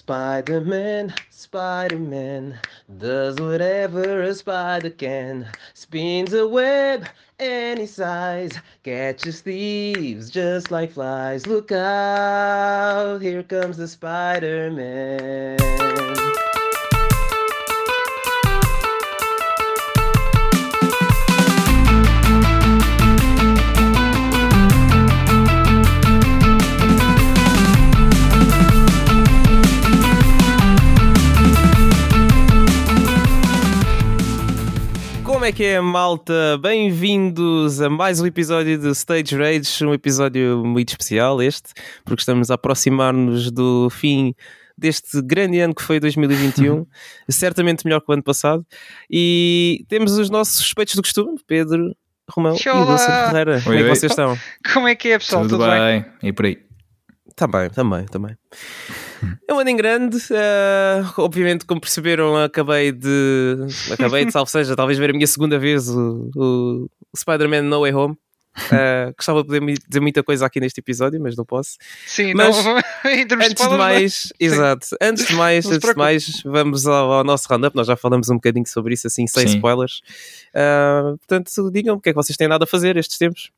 Spider Man, Spider Man does whatever a spider can. Spins a web any size, catches thieves just like flies. Look out, here comes the Spider Man. É que é, malta? Bem-vindos a mais um episódio do Stage Rage, um episódio muito especial este, porque estamos a aproximar-nos do fim deste grande ano que foi 2021, certamente melhor que o ano passado, e temos os nossos suspeitos do costume, Pedro, Romão Olá. e Dulce Ferreira. Como é Oi, que oi. vocês estão? Como é que é, pessoal? Tudo, Tudo, bem? bem? E por aí? Também, também, também. É um ano em grande, eh, obviamente, como perceberam, acabei de. Acabei de, salvo seja, talvez ver a minha segunda vez o, o Spider-Man No Way Home. Eh, gostava de poder dizer muita coisa aqui neste episódio, mas não posso. Sim, Mas, não, Antes de mais, exato, antes de mais, Não antes de mais, vamos ao, ao nosso roundup. Nós já falamos um bocadinho sobre isso, assim, sem Sim. spoilers. Eh, portanto, digam o que é que vocês têm nado a fazer estes tempos.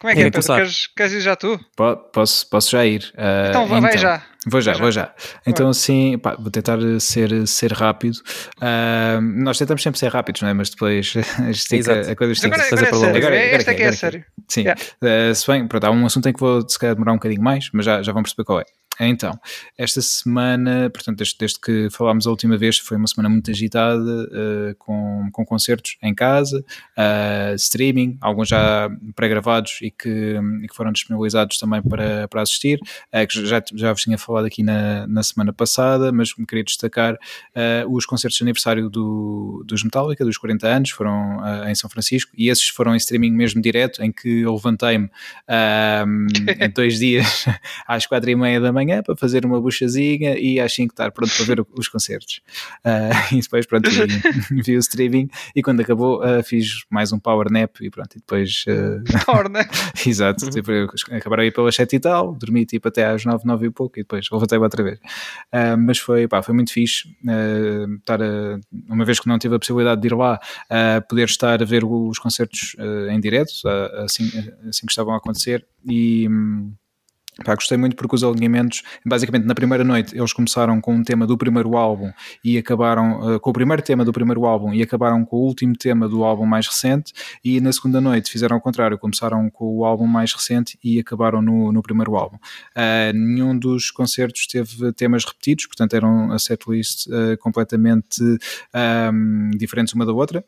Como é que é, Pedro? Queres, queres ir já tu? Po- Posso, posso já ir? Ah, então, vai vai já. Vou já, Vai vou já. Então, assim, pá, vou tentar ser, ser rápido. Ah, nós tentamos sempre ser rápidos, não é? Mas depois estica, a coisa estica. agora, fazer agora é para longe. Agora é- agora Esta é é que é é, sério. Sim, Yeah. Eh, se bem, pronto, há um assunto em que vou se calhar demorar um bocadinho mais, mas já, já vão perceber qual é. Então, esta semana, portanto, desde, desde que falámos a última vez, foi uma semana muito agitada, eh, com, com concertos em casa, eh, streaming, alguns já pré-gravados e que, e que foram disponibilizados também para, para assistir, eh, que já, já vos tinha falado aqui na, na semana passada, mas me queria destacar os concertos de aniversário do, dos Metallica, dos 40 anos, foram em São Francisco, e esses foram em streaming mesmo direto, em que eu levantei-me em dois dias às quatro e meia da manhã para fazer uma buchazinha e às cinco estar pronto para ver os concertos. Ah, e depois, pronto, vi, vi o streaming e quando acabou ah, fiz mais um power nap e pronto, e depois... ah, Torna. Exato, tipo, acabaram aí pelas 7 e tal, dormi tipo até às 9, 9 e pouco e depois levantei-me outra vez. Ah, mas foi, pá, foi muito fixe estar a, uma vez que não tive a possibilidade de ir lá, poder estar a ver os concertos em direto, assim, assim que estavam a acontecer e. hum, Pá, gostei muito porque os alinhamentos, basicamente na primeira noite eles começaram com um tema do primeiro álbum e acabaram eh, com o primeiro tema do primeiro álbum e acabaram com o último tema do álbum mais recente e na segunda noite fizeram o contrário, começaram com o álbum mais recente e acabaram no, no primeiro álbum. Ah, nenhum dos concertos teve temas repetidos, portanto eram a setlist eh, completamente ahm, diferentes uma da outra,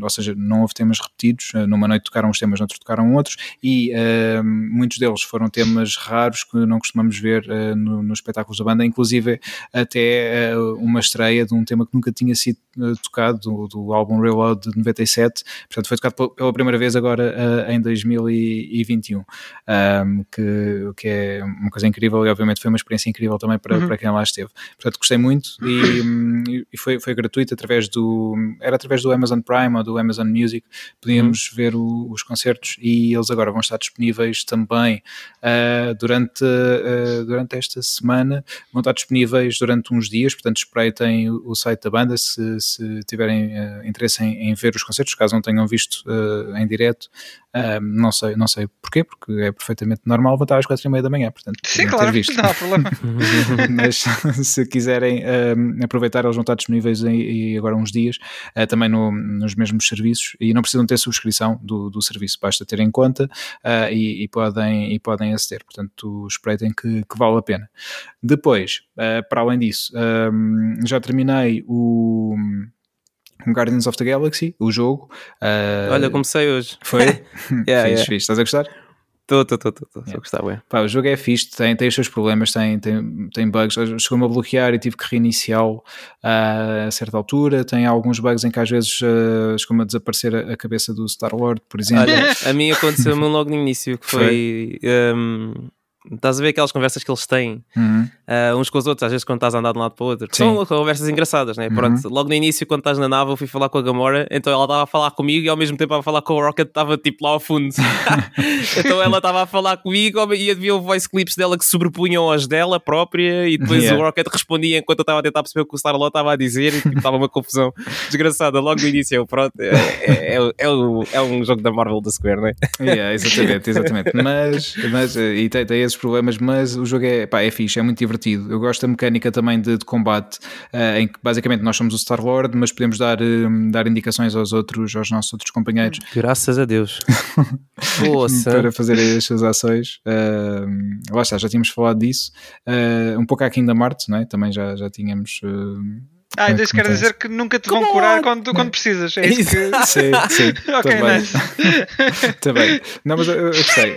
ou seja, não houve temas repetidos, numa noite tocaram uns temas, noutra tocaram outros e ahm, muitos deles foram temas raros que não costumamos ver no- nos espetáculos da banda, inclusive até eh, uma estreia de um tema que nunca tinha sido eh, tocado, do, do álbum Reload de 97, portanto foi tocado pel- pela primeira vez agora em 2021, um, que, o que é uma coisa incrível e obviamente foi uma experiência incrível também para, Uhum. para quem lá esteve. Portanto, gostei muito e, hum, e foi, foi gratuito através do era através do Amazon Prime ou do Amazon Music, podíamos ver o- os concertos e eles agora vão estar disponíveis também ah, durante, ah, durante esta semana, vão estar disponíveis durante uns dias, portanto espreitem o, site da banda. Se, se tiverem ah, interesse em, em ver os concertos, caso não tenham visto ah, em direto, ah, não sei, não sei porquê, porque é perfeitamente normal levantar às quatro e meia da manhã, portanto Sim, claro, não há problema. mas se quiserem um, aproveitar, eles vão estar disponíveis em agora uns dias, uh, também no- nos mesmos serviços e não precisam ter subscrição do, do serviço, basta ter em conta uh, e, e podem, e podem aceder. Portanto, espreitem que, que vale a pena. Depois, uh, para além disso, um, já terminei o. Guardians of the Galaxy, o jogo. Uh, Olha, comecei hoje. Foi? Yeah, fixe, yeah. fixe. Estás a gostar? Estou, estou, estou, estou. Yeah. Só gostar, ué. Pá, o jogo é fixe, tem, tem os seus problemas, tem, tem, tem bugs. Chegou-me a bloquear e tive que reiniciá-lo ah, a certa altura. Tem alguns bugs em que às vezes ah, chegou-me a desaparecer a, a cabeça do Star-Lord, por exemplo. Olha, a mim aconteceu-me logo no início, que foi... hum, estás a ver aquelas conversas que eles têm Uhum. uh, uns com os outros, às vezes quando estás a andar de um lado para o outro. São conversas engraçadas, né? Uhum. Pronto, logo no início, quando estás na nave, eu fui falar com a Gamora, então ela estava a falar comigo e ao mesmo tempo a falar com o Rocket, estava tipo lá ao fundo. então ela estava a falar comigo e havia o voice clips dela que sobrepunham aos dela própria e depois yeah. o Rocket respondia enquanto eu estava a tentar perceber o que o Star-Lord estava a dizer e tipo, estava uma confusão desgraçada logo no início. Pronto, é, é, é, é, é um jogo da Marvel da Square, não é? Yeah, exatamente, exatamente. Mas, mas e tem, tem esses problemas, mas o jogo é, pá, é fixe, é muito divertido. Eu gosto da mecânica também de, de combate, uh, em que basicamente nós somos o Star-Lord, mas podemos dar, um, dar indicações aos outros, aos nossos outros companheiros. Graças a Deus. para fazer as suas ações. Uh, lá está, já tínhamos falado disso. Uh, um pouco aqui da Marte, não é? também já, já tínhamos. Ah, ainda isso quer dizer que nunca te vão Como curar quando, quando precisas. É isso que... Sim, sim. ok, também. nice. também. Não, mas eu, eu gostei.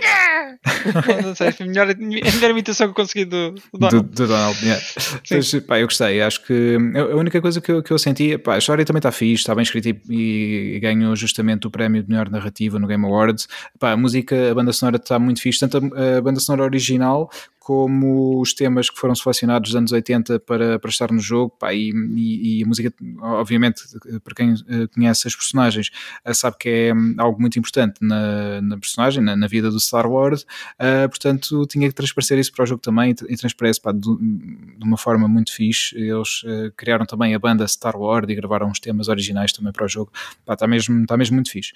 não sei, foi a melhor, a melhor imitação que eu consegui do, do Donald. Do, do Donald, yeah. Mas, pá, eu gostei. Acho que a única coisa que eu, que eu senti, pá, a história também está fixe, está bem escrita e, e, ganhou justamente o prémio de melhor narrativa no Game Awards. Pá, a música, a banda sonora está muito fixe, tanto a, a banda sonora original como os temas que foram selecionados dos anos 80 para, para estar no jogo, pá, e, e, e, a música, obviamente, para quem eh, conhece as personagens, eh, sabe que é hum, algo muito importante na, na personagem, na, na, vida do Star Wars, uh, portanto tinha que transparecer isso para o jogo também, e transparece pá, de, de, uma forma muito fixe. Eles uh, criaram também a banda Star Wars e gravaram uns temas originais também para o jogo, está mesmo, tá mesmo muito fixe.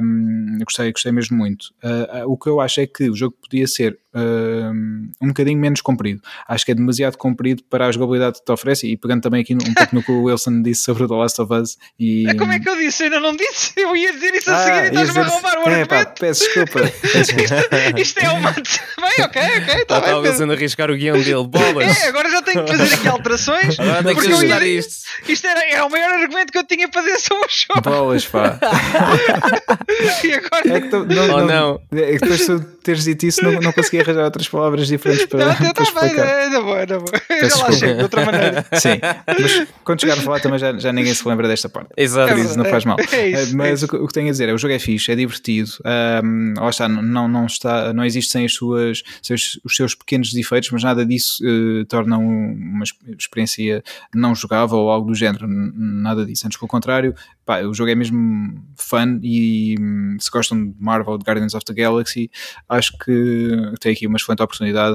Um, gostei, gostei mesmo muito. Uh, o que eu acho é que o jogo podia ser um bocadinho menos comprido. Acho que é demasiado comprido para a jogabilidade que te oferece e pegando também aqui um pouco no que o Wilson disse sobre o The Last of Us e... É como é que eu disse? Eu ainda não disse, eu ia dizer isso a ah, seguir e estás-me a roubar o é, pá, peço desculpa. isto, isto, é uma... Bem, ok, ok, está bem. Está o Wilson a arriscar o guião dele, bolas. É, agora já tenho que fazer aqui alterações. Agora tenho que ajudar ia... isto. Isto era, é o maior argumento que eu tinha para dizer sobre o jogo. Bolas, pá. e agora... É que tu, não, oh, não, não. É que depois tu teres dito isso não, não consegui arranjar outras palavras diferentes para, não, para tá bem, é, é é já lá chego de outra maneira. Sim, mas quando chegar a falar também já, já ninguém se lembra desta parte. Exato. Por isso não faz mal. É isso, mas é o, que, o, que tenho a dizer é o jogo é fixe, é divertido. Um, lá está, não, não, está, não existe sem, as suas, sem os, os seus pequenos defeitos, mas nada disso uh, torna uma experiência não jogável ou algo do género. Nada disso. Antes, pelo contrário, pá, o jogo é mesmo fun e hum, se gostam de Marvel, de Guardians of the Galaxy, acho que tem aqui uma excelente oportunidade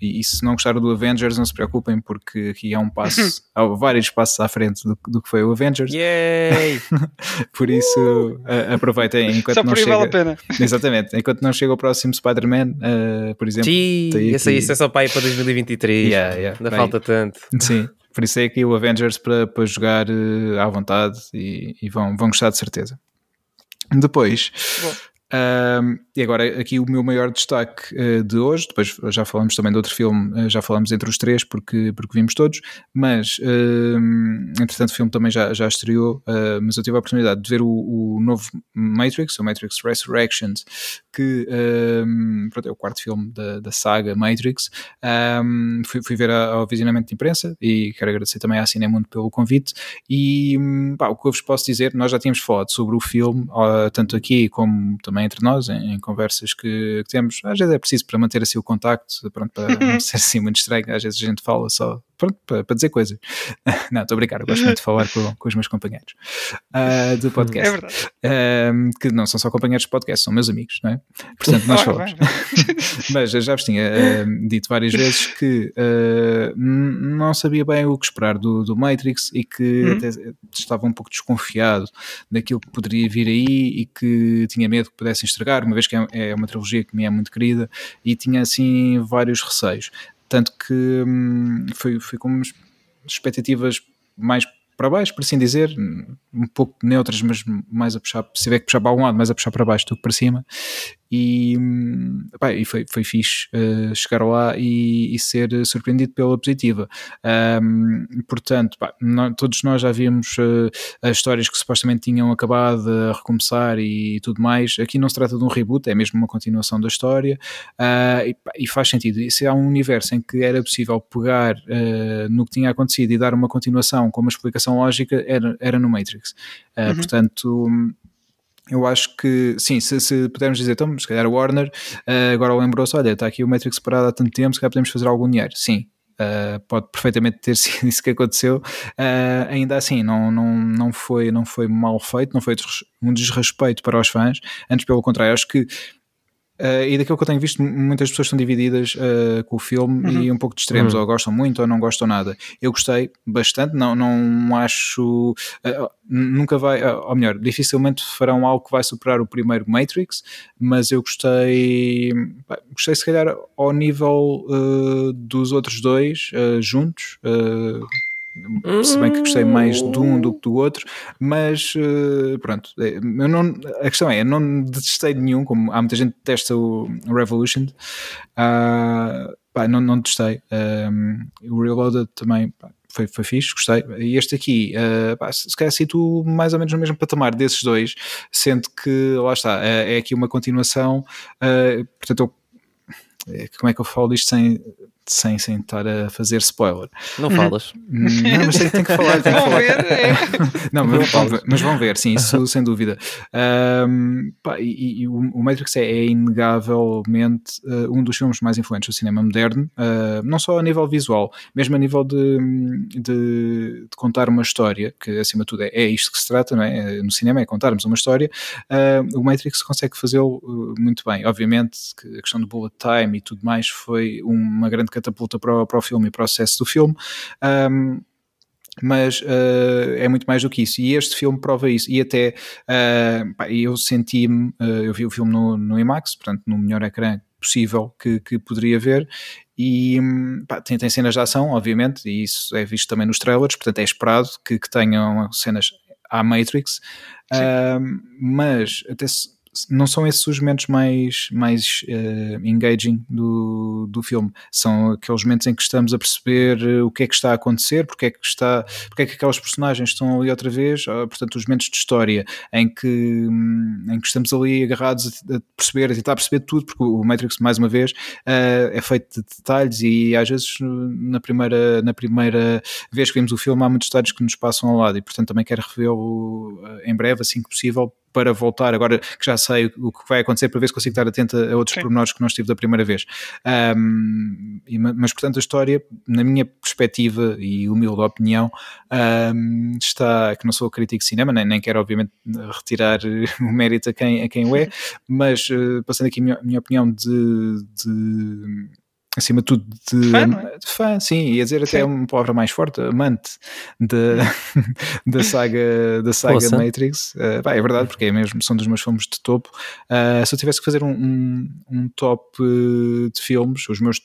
e, e, se não gostaram do Avengers, não se preocupem, porque aqui há um passo, há vários passos à frente do, do que foi o Avengers. Yay! por isso, uh, aproveitem enquanto Só não chega. Vale a pena. Exatamente, enquanto não chega o próximo Spider-Man, uh, por exemplo. Sim, aqui... esse aí é só para ir para 2023. Yeah, yeah. Ainda Bem, falta tanto. Sim. Por isso é aqui o Avengers para, para jogar uh, à vontade e, e, vão, vão gostar de certeza. Depois, Bom. Um, e agora aqui o meu maior destaque uh, de hoje, depois já falamos também de outro filme, uh, já falamos entre os três porque, porque vimos todos, mas uh, entretanto o filme também já, já estreou, ah, mas eu tive a oportunidade de ver o, o novo Matrix, o Matrix Resurrections, que pronto, é o quarto filme da, da saga Matrix. Um, fui, fui, ver ao visionamento de imprensa e quero agradecer também à Cinemundo pelo convite. E pá, o que eu vos posso dizer, nós já tínhamos falado sobre o filme, tanto aqui como também também entre nós, em, em conversas que, que, temos. Às vezes é preciso para manter assim o contacto, pronto, para não ser assim muito estranho. Às vezes a gente fala só pronto, para, para dizer coisas. não, estou a brincar, eu gosto muito de falar com, com os meus companheiros uh, do podcast. É verdade. Uh, que não são só companheiros de podcast, são meus amigos, não é? Portanto, nós falamos. Mas já vos tinha uh, dito várias vezes que não sabia bem o que esperar do, do Matrix e que uhum. até estava um pouco desconfiado daquilo que poderia vir aí e que tinha medo que pudessem estragar, uma vez que é, é uma trilogia que me é muito querida e tinha assim vários receios. Tanto que hum, foi, foi com expectativas mais para baixo, por assim dizer, um pouco neutras, mas mais a puxar, se tiver que puxar para algum lado, mais a puxar para baixo do que para cima. E, pá, e foi, foi fixe uh, chegar lá e, e, ser surpreendido pela positiva. Um, portanto, pá, nós, todos nós já vimos uh, as histórias que supostamente tinham acabado a recomeçar e tudo mais. Aqui não se trata de um reboot, é mesmo uma continuação da história uh, e, pá, e, faz sentido. E se há um universo em que era possível pegar no que tinha acontecido e dar uma continuação com uma explicação lógica, era, era no Matrix. Uhum. Portanto eu acho que, sim, se, se pudermos dizer, então, se calhar Warner uh, agora lembrou-se, olha, está aqui o Matrix parado há tanto tempo, se calhar podemos fazer algum dinheiro. Sim, uh, pode perfeitamente ter sido isso que aconteceu. Uh, ainda assim, não, não, não, foi, não foi mal feito, não foi um desrespeito para os fãs, antes pelo contrário, acho que Uh, e daquilo que eu tenho visto, muitas pessoas estão divididas uh, com o filme uhum. e um pouco de extremos, uhum. ou gostam muito ou não gostam nada. Eu gostei bastante, não, não acho. Uh, nunca vai, ou melhor, dificilmente farão algo que vai superar o primeiro Matrix, mas eu gostei. Gostei, se calhar, ao nível dos outros dois juntos se bem que gostei mais de um do que do outro, mas uh, pronto, é, não, a questão é, eu não detestei de nenhum, como há muita gente que detesta o Revolution, uh, pá, não, não detestei. Um, o Reloaded também pá, foi, foi fixe, gostei. E este aqui, uh, pá, se calhar situ mais ou menos no mesmo patamar desses dois, sendo que, lá está, é, é aqui uma continuação, uh, portanto eu como é que eu falo isto sem sem, sem estar a fazer spoiler. Não falas. Não, mas tem, tem que falar. Tem que falar. ver. É. Não, mas, vão ver, mas vão ver, sim, isso sem dúvida. Um, pá, e, e, o Matrix é, é inegavelmente uh, um dos filmes mais influentes do cinema moderno, uh, não só a nível visual, mesmo a nível de, de, de, contar uma história, que acima de tudo é, é isto que se trata, não é? No cinema é contarmos uma história. Uh, o Matrix consegue fazê-lo muito bem. Obviamente que a questão do bullet time e tudo mais foi uma grande catapulta para o, para o filme e para o sucesso do filme. Um, mas uh, é muito mais do que isso. E este filme prova isso. E até uh, pá, eu senti-me, uh, eu vi o filme no, no IMAX, portanto, no melhor ecrã possível que, que poderia ver. E pá, tem, tem cenas de ação, obviamente, e isso é visto também nos trailers, portanto, é esperado que, que tenham cenas à Matrix. mas até se não são esses os momentos mais, mais uh, engaging do, do filme. São aqueles momentos em que estamos a perceber eh, o que é que está a acontecer, porque é que, está, porque é que aquelas personagens estão ali outra vez, portanto, os momentos de história em que, um, em que estamos ali agarrados a, a, perceber, a tentar perceber tudo, porque o Matrix, mais uma vez, uh, é feito de detalhes e às vezes na primeira, na primeira vez que vimos o filme há muitos detalhes que nos passam ao lado e, portanto, também quero revê-lo em breve, assim que possível, para voltar, agora que já sei o que vai acontecer, para ver se consigo estar atento a outros Sim. pormenores que não estive da primeira vez. Um, mas, portanto, a história, na minha perspectiva e humilde opinião, um, está, que não sou crítico de cinema, nem, nem quero, obviamente, retirar o mérito a quem, a quem o é, mas uh, passando aqui a minha, minha opinião de, de acima de tudo de, fã, é? de fã, sim, ia dizer até sim. uma palavra mais forte, amante de, da saga, da saga Matrix. Uh, é verdade, porque é mesmo, são dos meus filmes de topo. Uh, se eu tivesse que fazer um, um, um top uh, de filmes, os meus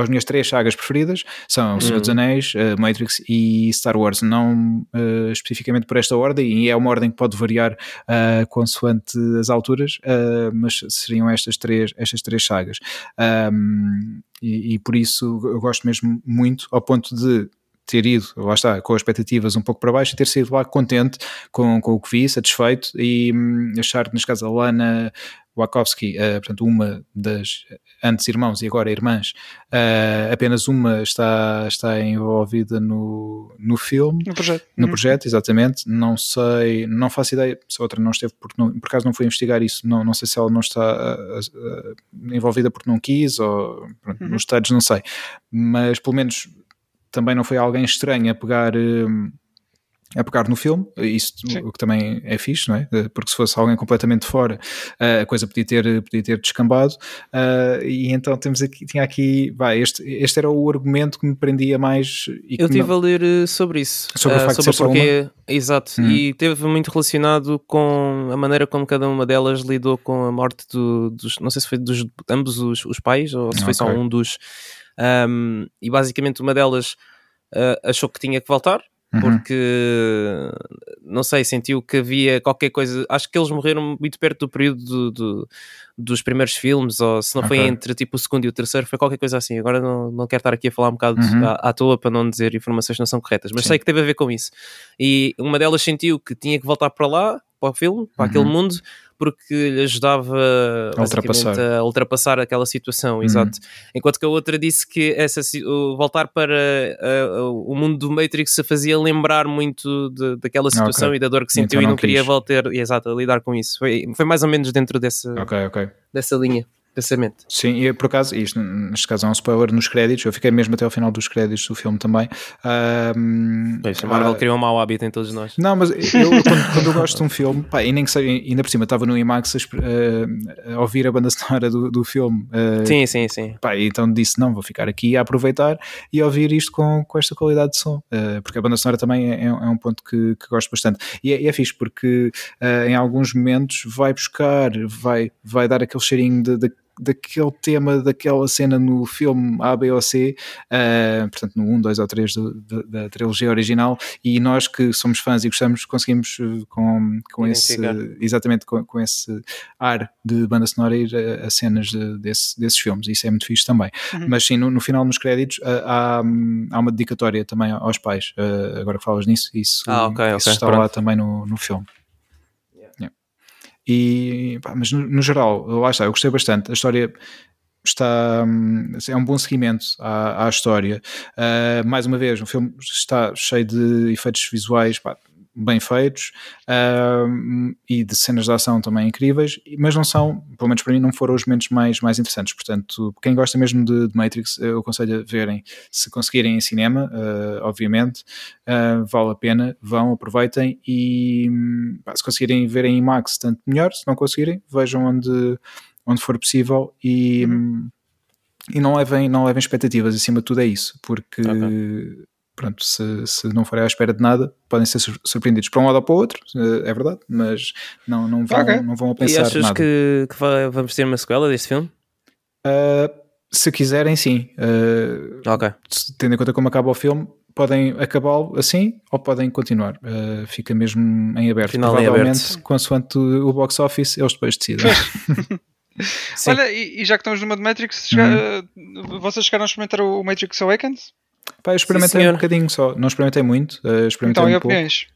as minhas três sagas preferidas são O Senhor dos uhum. Anéis, uh, Matrix e Star Wars, não uh, especificamente por esta ordem, e é uma ordem que pode variar uh, consoante as alturas, mas seriam estas três, estas três sagas. Um, e, e por isso eu gosto mesmo muito, ao ponto de ter ido, lá está, com expectativas um pouco para baixo e ter sido lá contente com, com o que vi, satisfeito e hum, achar que, neste caso, a Lana Wachowski, uh, portanto, uma das antes irmãos e agora irmãs, uh, apenas uma está, está envolvida no, no filme. No projeto. No uhum. projeto, exatamente. Não sei, não faço ideia se a outra não esteve, porque não, por acaso não fui investigar isso, não, não sei se ela não está uh, envolvida porque não quis ou pronto, uhum. nos detalhes não sei. Mas pelo menos também não foi alguém estranho a pegar a pegar no filme, isso Sim. o que também é fixe, não é? Eh, porque se fosse alguém completamente fora, eh, a coisa podia ter, podia ter descambado, uh, e então temos aqui, tinha aqui, vai, este, este era o argumento que me prendia mais. Eu estive não... a ler sobre isso, sobre o facto sobre de ser porque, exato, hum. e teve muito relacionado com a maneira como cada uma delas lidou com a morte do, dos, não sei se foi dos ambos os, os pais ou se okay. foi só um dos, um, e basicamente uma delas uh, achou que tinha que voltar Uhum. porque não sei, sentiu que havia qualquer coisa. Acho que eles morreram muito perto do período do, do, dos primeiros filmes, ou se não okay. foi entre tipo o segundo e o terceiro, foi qualquer coisa assim. Agora não, não quero estar aqui a falar um bocado uhum. à, à, toa para não dizer informações que não são corretas, mas Sim. sei que teve a ver com isso. E uma delas sentiu que tinha que voltar para lá, para o filme, para uhum. aquele mundo, porque lhe ajudava a ultrapassar. a ultrapassar aquela situação, uhum. exato. Enquanto que a outra disse que essa, voltar para o mundo do Matrix se fazia lembrar muito de, daquela situação okay. e da dor que sentiu então e não, não queria voltar exato, a lidar com isso. Foi, foi mais ou menos dentro dessa, okay, okay. dessa linha. Pensamento. Sim, e por acaso, isto neste caso é um spoiler nos créditos, eu fiquei mesmo até ao final dos créditos do filme também. Um, Pois, a Marvel ah, criou um mau hábito em todos nós. Não, mas eu quando, quando eu gosto de um filme, pá, e nem que seja, ainda por cima estava no IMAX a, esp- a- ouvir a banda sonora do, do filme, uh, Sim, sim, sim. pá, então disse: não, vou ficar aqui a aproveitar e a ouvir isto com, com esta qualidade de som, uh, porque a banda sonora também é, é um ponto que, que gosto bastante. E é, e é fixe porque uh, em alguns momentos vai buscar, vai, vai dar aquele cheirinho de. de daquele tema, daquela cena no filme A, B ou C, uh, portanto no 1, 2 ou 3 do, da, da trilogia original, e nós que somos fãs e gostamos, conseguimos uh, com, com esse, exatamente com, com esse ar de banda sonora ir a, a cenas de- desse- desses filmes, isso é muito fixe também. Uhum. Mas sim, no, no final, nos créditos, uh, há, há uma dedicatória também aos pais, Uh, agora que falas nisso, isso, Ah, ok, isso ok, está pronto. lá também no, no filme. E, pá, mas no, no geral, lá está, eu gostei bastante. A história está hum, é um bom seguimento à, à história. Uh, mais uma vez, o filme está cheio de efeitos visuais pá, bem feitos hum, e de cenas de ação também incríveis, mas não são, pelo menos para mim, não foram os momentos mais, mais interessantes. Portanto, quem gosta mesmo de, de Matrix, eu aconselho a verem se conseguirem em cinema, uh, obviamente, uh, vale a pena, vão, aproveitem e pá, se conseguirem ver em IMAX, tanto melhor, se não conseguirem, vejam onde, onde for possível e, hum, e não, levem, não levem expectativas, acima de tudo é isso, porque Ok. Pronto, se, se não forem à espera de nada, podem ser sur- surpreendidos para um lado ou para o outro, é verdade, mas não, não, vão, Ok. não vão a E pensar achas nada. que, que vai- vamos ter uma sequela deste filme? Uh, se quiserem, sim. Uh, Ok. tendo em conta como acaba o filme, podem acabá-lo assim ou podem continuar. Uh, fica mesmo em aberto. Final em Provavelmente, aberto. consoante o box office, eles depois decidem. Sim. Olha, e, e já que estamos numa de Matrix, chega- Uhum. uh, vocês chegaram a experimentar o Matrix Awakens? Pá, eu experimentei senhor. um bocadinho só, não experimentei muito, uh, experimentei Então, e um pouco. opiniões?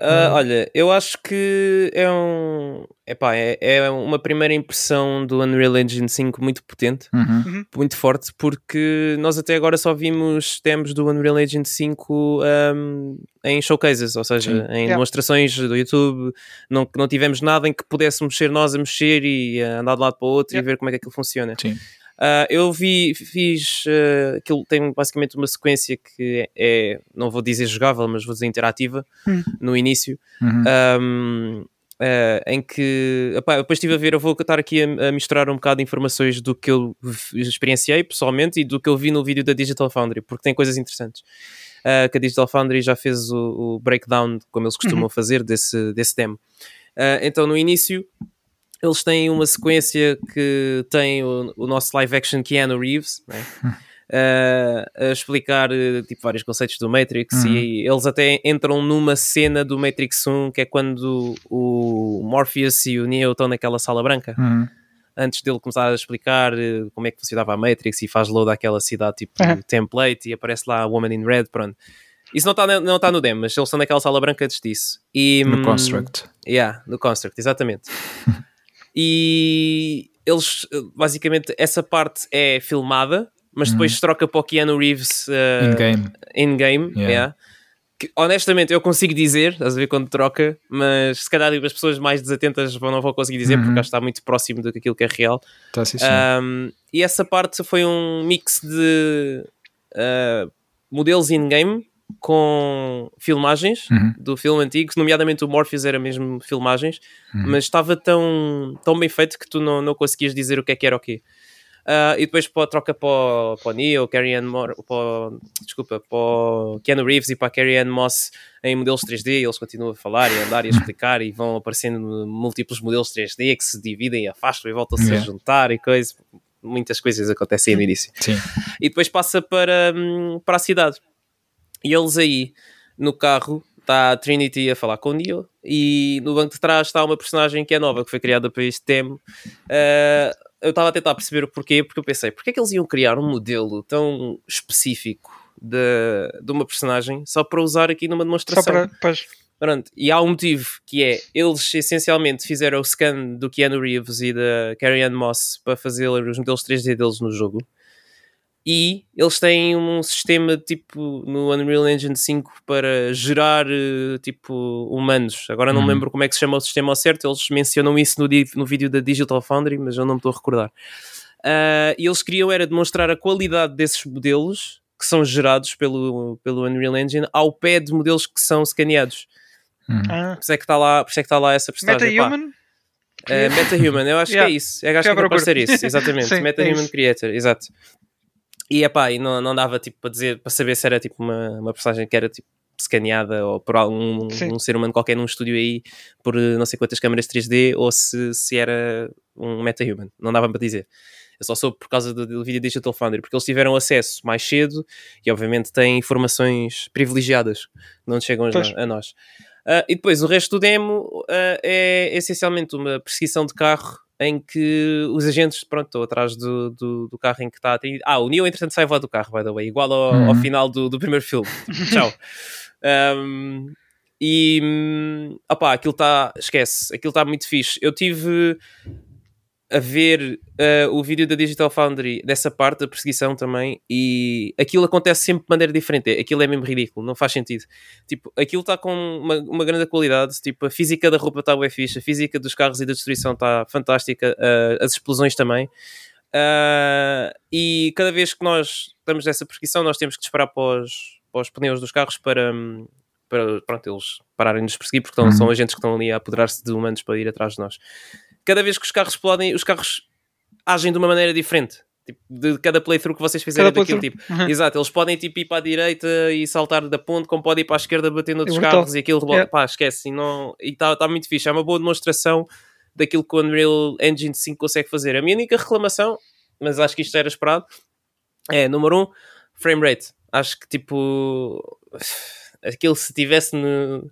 Ah, olha, eu acho que é um. Epá, é, é uma primeira impressão do Unreal Engine 5 muito potente, Uhum. muito forte, porque nós até agora só vimos demos do Unreal Engine 5 ahm, em showcases, ou seja, Sim. em Yeah. demonstrações do YouTube. Não, não tivemos nada em que pudéssemos ser nós a mexer e a andar de lado para o outro e Yeah. ver como é que aquilo funciona. Sim. Ah, eu vi, fiz uh, aquilo tem basicamente uma sequência que é, não vou dizer jogável, mas vou dizer interativa Hum. no início, Uhum. um, uh, em que eu depois estive a ver, eu vou estar aqui a, a misturar um bocado de informações do que eu experienciei pessoalmente e do que eu vi no vídeo da Digital Foundry, porque tem coisas interessantes. Uh, que a Digital Foundry já fez o, o breakdown, como eles costumam fazer, desse, desse demo. Uh, então, no início, eles têm uma sequência que tem o, o nosso live action Keanu Reeves, né? Uh, a explicar uh, tipo, vários conceitos do Matrix Uhum. e eles até entram numa cena do Matrix 1 que é quando o Morpheus e o Neo estão naquela sala branca Uhum. antes dele começar a explicar uh, como é que funcionava a Matrix e faz load àquela cidade tipo Uhum. template e aparece lá a Woman in Red, pronto. Isso não está não tá no demo, mas eles estão naquela sala branca antes disso. E, No hum, Construct. Yeah, no Construct, exatamente. e eles, basicamente, essa parte é filmada, mas depois troca para o Keanu Reeves eh, In-game. in-game. Yeah. yeah. Que, honestamente, eu consigo dizer, estás a ver quando troca, mas se calhar as pessoas mais desatentas não vão conseguir dizer Uhum. porque acho que está muito próximo do que aquilo que é real. Tá, sim, sim. Um, e essa parte foi um mix de uh, modelos in-game com filmagens Uhum. do filme antigo, nomeadamente o Morpheus era mesmo filmagens, Uhum. mas estava tão, tão bem feito que tu não, não conseguias dizer o que é que era o quê. Ah, e depois pô, troca para, o- Neo, Carrie Ann o- desculpa, para o Keanu Reeves e para a Carrie Ann Moss em modelos 3D, eles continuam a falar e a andar e a explicar e vão aparecendo múltiplos modelos 3D que se dividem e afastam e voltam-se a Yeah. juntar e coisas. Muitas coisas acontecem no início Sim. e depois passa para, hum, para a cidade. E eles aí, no carro, está a Trinity a falar com o Neo e no banco de trás está uma personagem que é nova, que foi criada para este demo. Ah, eu estava a tentar perceber o porquê, porque eu pensei, porquê é que eles iam criar um modelo tão específico de, de uma personagem só para usar aqui numa Só demonstração? para. Pois, Pronto, e há um motivo que é eles essencialmente fizeram o scan do Keanu Reeves e da Carrie Ann Moss para fazer os modelos 3D deles no jogo. E eles têm um sistema tipo no Unreal Engine 5 para gerar eh, tipo humanos. Agora não me Uhum. lembro como é que se chama o sistema ao certo. Eles mencionam isso no, no vídeo da Digital Foundry, mas eu não me estou a recordar. Ah, e eles queriam era demonstrar a qualidade desses modelos que são gerados pelo, pelo Unreal Engine ao pé de modelos que são escaneados. Hum. Ah. Por isso é que está lá, por isso é que está lá essa postagem. Pá, Meta-human? é, MetaHuman, eu acho Yeah. que é isso. Eu acho que é capaz de ser isso, exatamente. É MetaHuman isso. Creator, exato. E epá, e não, não dava tipo para dizer, para saber se era tipo uma, uma personagem que era tipo escaneada ou por algum um ser humano qualquer num estúdio aí por eh, não sei quantas câmaras 3D ou se, se era um MetaHuman. Não dava para dizer. Eu só soube por causa do, do vídeo Digital Foundry, porque eles tiveram acesso mais cedo e obviamente têm informações privilegiadas que não chegam a, a nós. Ah, e depois o resto do demo ah, é essencialmente uma perseguição de carro em que os agentes, pronto, estão atrás do, do, do carro em que está atendido. Ah, o Neo, entretanto, sai voar do carro, by the way, igual ao, ao Uhum. final do, do primeiro filme. Tchau. Um, e hum, opá, aquilo está, esquece, aquilo está muito fixe. Eu tive a ver uh, o vídeo da Digital Foundry dessa parte da perseguição também e aquilo acontece sempre de maneira diferente. Aquilo é mesmo ridículo, não faz sentido. Tipo, aquilo está com uma, uma grande qualidade. Tipo, a física da roupa está bem fixe, a física dos carros e da destruição está fantástica, uh, as explosões também. Uh, e cada vez que nós estamos nessa perseguição, nós temos que disparar para os, para os pneus dos carros para, para pronto, eles pararem de nos perseguir, porque estão, Uhum. são agentes que estão ali a apoderar-se de humanos para ir atrás de nós. Cada vez que os carros explodem, os carros agem de uma maneira diferente. Tipo, de cada playthrough que vocês fizerem Cada daquilo tipo. Uhum. Exato, eles podem tipo, ir para a direita e saltar da ponte, como podem ir para a esquerda bater noutros É carros e aquilo Yeah. pá, esquece. E e está tá muito fixe. É uma boa demonstração daquilo que o Unreal Engine 5 consegue fazer. A minha única reclamação, mas acho que isto era esperado, é número 1, um, frame rate. Acho que tipo aquilo se tivesse no-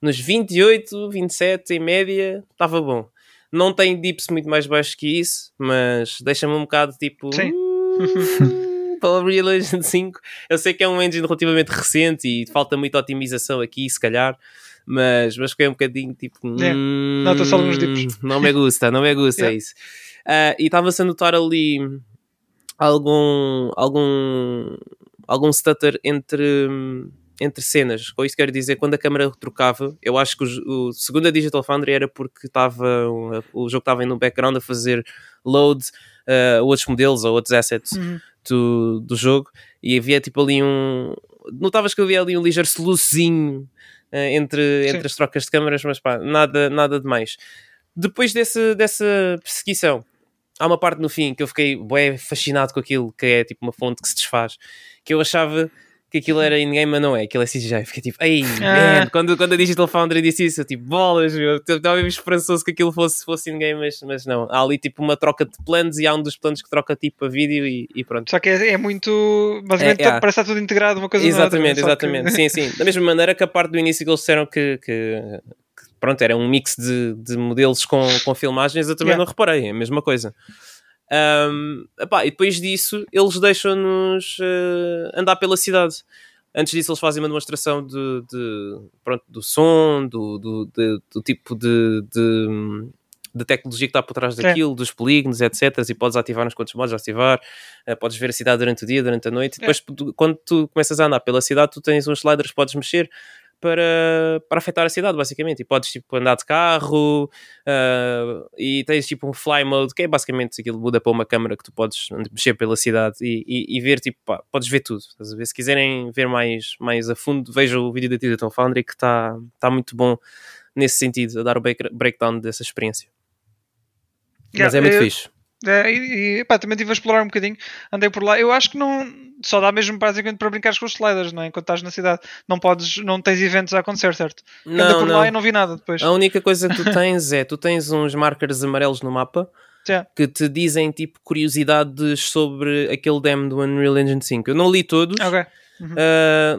nos 28, 27 em média, estava bom. Não tem dips muito mais baixo que isso, mas deixa-me um bocado tipo. Sim. "Hum, Para o Unreal Engine 5, eu sei que é um engine relativamente recente e falta muita otimização aqui, se calhar, mas, mas fiquei um bocadinho tipo. É, "Hum, nota-se alguns dips." Não me gusta, não me gusta Yeah. isso. Ah, e estava-se a notar ali algum, algum, algum stutter entre, entre cenas. Com isso quero dizer, quando a câmera trocava, eu acho que o, o segundo a Digital Foundry era porque estava o jogo estava no background a fazer load a outros modelos ou outros assets Uhum. do, do jogo e havia tipo ali um. Notavas que havia ali um ligeiro solucinho eh, entre, Sim. entre as trocas de câmaras, mas pá, nada, nada demais. Depois desse, dessa perseguição, há uma parte no fim que eu fiquei bué, fascinado com aquilo, que é tipo uma fonte que se desfaz, que eu achava que aquilo era in-game, mas não é, aquilo é CGI. Fiquei tipo, ei, Ah. quando, quando a Digital Foundry disse isso, eu tipo, bolas, meu, eu estava mesmo esperançoso que aquilo fosse, fosse in-game, mas, mas não. Há ali tipo uma troca de planos e há um dos planos que troca tipo a vídeo e, e pronto. Só que é, é muito. Basicamente, É, é. parece estar tudo integrado uma coisa na outra, Exatamente, que- exatamente. Sim, sim. Da mesma maneira que a parte do início que eles disseram que, que- que, pronto, era um mix de, de modelos com, com filmagens, eu também Yeah. não reparei, é a mesma coisa. Ahm, epá, e depois disso, eles deixam-nos eh, andar pela cidade. Antes disso, eles fazem uma demonstração de, de, pronto, do som, do, do, de- do tipo de, de, de tecnologia que está por trás É. daquilo, dos polígonos, etc. E podes ativar nos quantos modos ativar, eh, podes ver a cidade durante o dia, durante a noite. E depois, quando tu começas a andar pela cidade, tu tens uns sliders que podes mexer para, para afetar a cidade, basicamente. E podes tipo, andar de carro ah, e tens tipo um fly mode, que é basicamente aquilo muda para uma câmera que tu podes mexer pela cidade e, e, e ver, tipo, pá, podes ver tudo. Se quiserem ver mais, mais a fundo, vejam o vídeo da Digital Foundry que está tá muito bom nesse sentido, a dar o break- breakdown dessa experiência. Yeah, Mas é muito eu- fixe. É, e, e pá, também estive a explorar um bocadinho, andei por lá. Eu acho que não só dá mesmo basicamente para brincar com os sliders, não é? Enquanto estás na cidade, não podes, não tens eventos a acontecer, certo? Não, por não. lá e não vi nada depois. A única coisa que tu tens é, tu tens uns markers amarelos no mapa que te dizem tipo curiosidades sobre aquele demo do Unreal Engine 5. Eu não li todos, Ok. uh,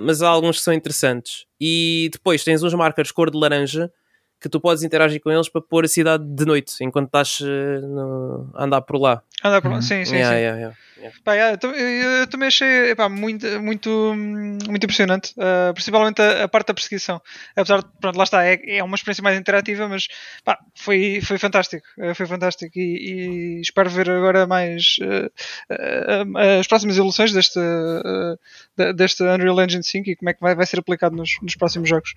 mas há alguns que são interessantes. E depois tens uns markers cor de laranja que tu podes interagir com eles para pôr a cidade de noite enquanto estás uh, no- a andar por lá. Anda por lá. Uhum. Sim, sim, Yeah, sim. yeah, yeah. Pá, yeah, eu, eu- eu também achei epá, muito, muito, muito impressionante, uh, principalmente a, a parte da perseguição. Apesar de, pronto, lá está, é, é uma experiência mais interativa, mas pá, foi, foi fantástico. uh, Foi fantástico e, e espero ver agora mais uh, uh, as próximas evoluções deste, deste Unreal Engine 5 e como é que vai, vai ser aplicado nos, nos próximos jogos.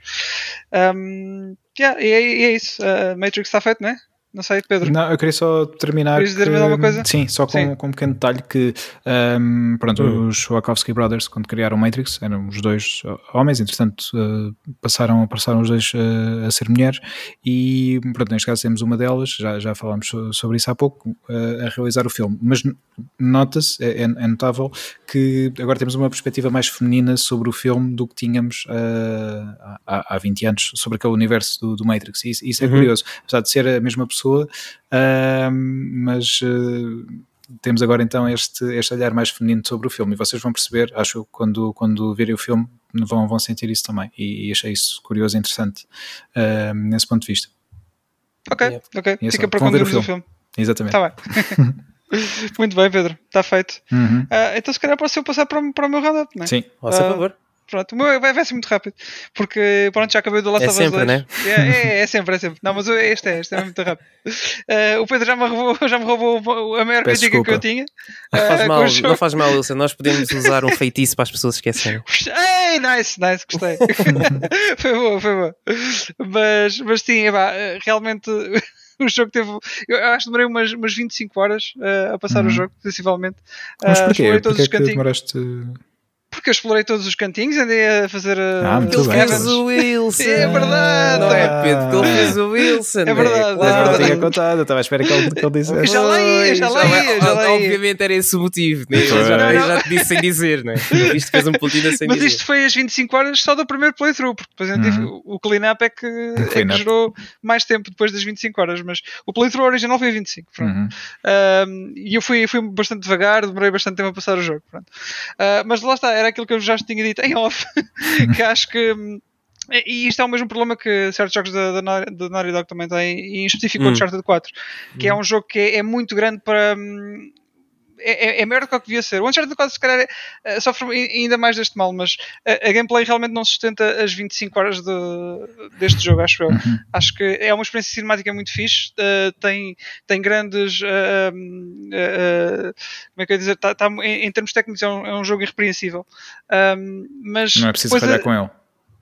Um, yeah, e, é, e é isso. Matrix está feito, não é? Não sei, Pedro. Não, eu queria só terminar. Querias dizer mais alguma coisa? Sim, só com, Sim. com um pequeno detalhe que ahm, pronto, Hum. os Wachowski Brothers, quando criaram Matrix, eram os dois homens, entretanto uh, passaram, passaram os dois uh, a ser mulheres e pronto, neste caso temos uma delas, já, já falámos so- sobre isso há pouco, uh, a realizar o filme. Mas nota-se, é, é- é notável que agora temos uma perspectiva mais feminina sobre o filme do que tínhamos uh, há, há 20 anos sobre aquele universo do, do Matrix. E isso, isso é Uhum. curioso, apesar de ser a mesma pessoa, uh, mas uh, temos agora então este, este olhar mais feminino sobre o filme. E vocês vão perceber, acho que quando, quando virem o filme, vão, vão sentir isso também. E, e achei isso curioso e interessante uh, nesse ponto de vista. Ok, Yeah. ok. E é Fica para vão ver quando o filme. filme. Exatamente. Está bem. Muito bem, Pedro. Está feito. Uhum. Ah, então, se calhar, posso eu passar para, o- para o meu roundup, não é? Sim. Faça Ah, favor. Pronto, o meu vai, vai ser muito rápido. Porque, pronto, já acabei do Last É of Us sempre, 2. né? É, é, é sempre, é sempre. Não, mas este é, este é muito rápido. Ah, o Pedro já me roubou, já me roubou a maior Peço crítica que eu desculpa. tinha. Não faz com mal, o não faz mal, Wilson. Nós podemos usar um feitiço para as pessoas esquecerem. Ei, nice, nice, gostei. foi boa, foi boa. Mas, mas sim, epá, realmente o jogo teve. Eu acho que demorei umas, umas 25 horas eh, a passar o Uhum. jogo, sensivelmente. Mas porquê? todos Porquê os é que cantinhos. demoraste... Porque eu explorei todos os cantinhos, andei a fazer. Ah, uh, muito Ele bem. fez o Wilson. É verdade. Não é Pedro, ele fez o Wilson. É verdade, é Ah, não verdade. tinha contado, eu estava à espera que ele, que ele dissesse. Já lá ia, já lá ia, já lá ia. Obviamente era esse o motivo. Né? Eu já, eu Não, já te disse sem dizer, né? Isto fez um platina sem Mas dizer. isto foi as 25 horas só do primeiro playthrough, porque depois eu tive- Uhum. o clean-up é que, é que gerou mais tempo depois das 25 horas, mas o playthrough original foi 25. Pronto. Uhum. Um, e eu fui, fui bastante devagar, demorei bastante tempo a passar o jogo. pronto. Uh, mas lá está, era aquilo que eu já tinha dito em off, que acho que. hum, E isto é o mesmo problema que certos jogos da, da, da Naughty Dog também têm, e em específico o Hum. Uncharted 4, que é um jogo que é, é muito grande para. É, é, é maior do que o que devia ser. O Uncharted 4, se calhar, é- é, sofre ai- ainda mais deste mal, mas a, a gameplay realmente não sustenta as 25 horas de- deste jogo, acho eu. Uhum. Acho que é uma experiência cinemática muito fixe. uh, tem, tem grandes. uh, uh, como é que eu ia dizer? Tá, tá- em, em termos técnicos, é um, é um jogo irrepreensível. Mas Não é preciso falhar a- com ele.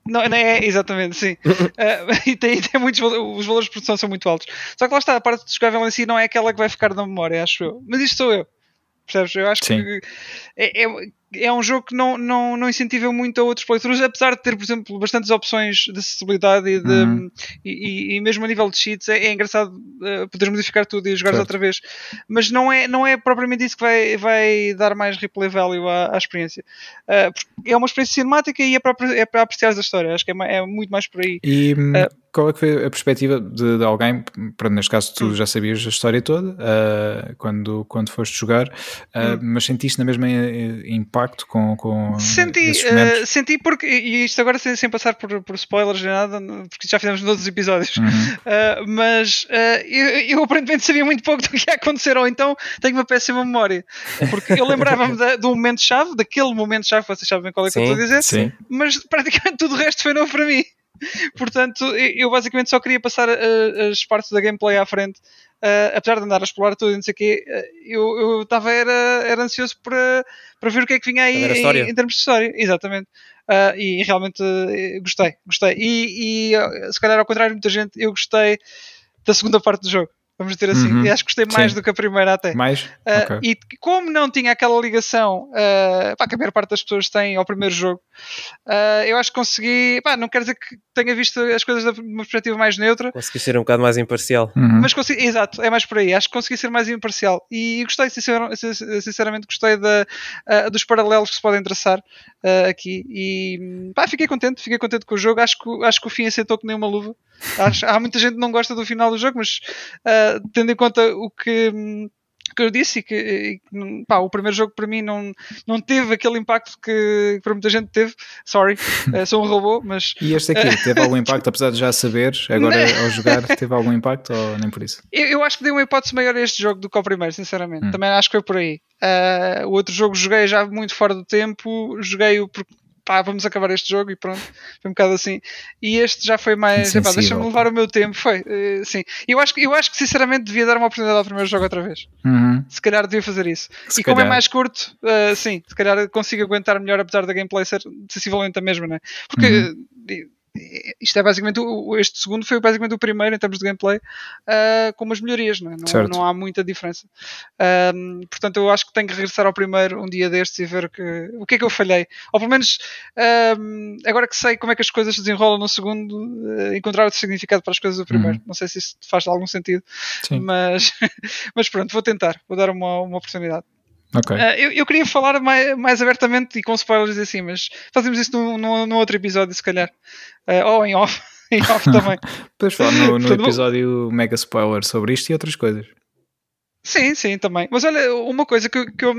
não, não é, exatamente, sim. Uh, e tem, tem muitos os valores de produção são muito altos. Só que lá está, a parte de jogável em si não é aquela que vai ficar na memória, acho eu. Mas isto sou eu. Percebes? Eu acho Sim. que é, é, é um jogo que não, não, não incentiva muito a outros playthroughs, apesar de ter, por exemplo, bastantes opções de acessibilidade e, de, Uhum. e, e- mesmo a nível de cheats é, é engraçado uh, poderes modificar tudo e jogar Certo. outra vez. Mas não é, não é propriamente isso que vai, vai dar mais replay value à, à experiência. Uh, é uma experiência cinemática e é para, é para apreciar a história. Acho que é, é muito mais por aí. E Ah. Qual é que foi a perspectiva de, de alguém, para neste caso Hum. tu já sabias a história toda ah, quando, quando foste jogar, Hum. mas sentiste na mesma eh, impacto com, com Senti, eh, momentos? senti porque, e isto agora sem, sem passar por, por spoilers nem nada, porque já fizemos nos outros episódios, Uhum. Uh, mas uh, eu, eu aparentemente sabia muito pouco do que ia acontecer, ou então tenho uma péssima memória, porque eu lembrava-me do momento-chave, daquele momento-chave, vocês sabem qual é que eu Sim, estou a dizer, Sim. mas praticamente tudo o resto foi novo para mim. Portanto, eu basicamente só queria passar as partes da gameplay à frente. Uh, apesar de andar a explorar tudo e não sei o quê, eu estava era, era ansioso para, para ver o que é que vinha aí em, em termos de história. Exatamente. Uh, e realmente uh, gostei, gostei. E, e, uh, se calhar ao contrário de muita gente, eu gostei da segunda parte do jogo. Vamos dizer assim. Uhum. E acho que gostei mais Sim. do que a primeira até. Mais? Uh, Ok. E como não tinha aquela ligação uh, pá, que a maior parte das pessoas tem ao primeiro jogo, uh, eu acho que consegui. Pá, não quer dizer que tenha visto as coisas de uma perspectiva mais neutra, Consegui ser um bocado mais imparcial. Uhum. mas consegui, exato, é mais por aí. Acho que consegui ser mais imparcial. E gostei, sincer- sin- sinceramente, gostei da, uh, dos paralelos que se podem traçar uh, aqui. E pá, fiquei contente, fiquei contente com o jogo. Acho que, acho que o fim aceitou que nem uma luva. Acho- há muita gente que não gosta do final do jogo, mas uh, tendo em conta o que. porque eu disse que, que pá, o primeiro jogo para mim não, não teve aquele impacto que para muita gente teve. Sorry, uh, sou um robô, mas. E este aqui teve algum impacto, apesar de já saberes, agora ao jogar, teve algum impacto ou nem por isso? Eu, eu acho que dei uma hipótese maior a este jogo do que ao primeiro, sinceramente. Hum. Também acho que foi por aí. Uh, o outro jogo joguei já muito fora do tempo, joguei-o porque pá, vamos acabar este jogo e pronto, foi um bocado assim. E este já foi mais, deixa-me levar o meu tempo, foi, uh, sim. Eu acho, eu acho que sinceramente devia dar uma oportunidade ao primeiro jogo outra vez. Uhum. Se calhar devia fazer isso. Se e calhar. como é mais curto, uh, sim, se calhar consigo aguentar melhor, apesar da gameplay ser sensivelmente a mesma, né? Porque. Uhum isto é basicamente o, este segundo foi basicamente o primeiro em termos de gameplay uh, com umas melhorias, não, é? não, não, há muita diferença. Um, portanto, eu acho que tenho que regressar ao primeiro um dia destes e ver que, o que é que eu falhei. Ou pelo menos um, agora que sei como é que as coisas se desenrolam no segundo, uh, encontrar outro significado para as coisas do primeiro. Uhum. Não sei se isso faz algum sentido, mas, mas pronto, vou tentar, vou dar uma, uma oportunidade. Okay. Uh, eu, eu, queria falar mais, mais, abertamente e com spoilers assim, mas fazemos isso num, num, num outro episódio, se calhar. Uh, ou em off. em off também. Depois falar no, no episódio mega spoiler sobre isto e outras coisas. Sim, sim, também. Mas olha, uma coisa que, que eu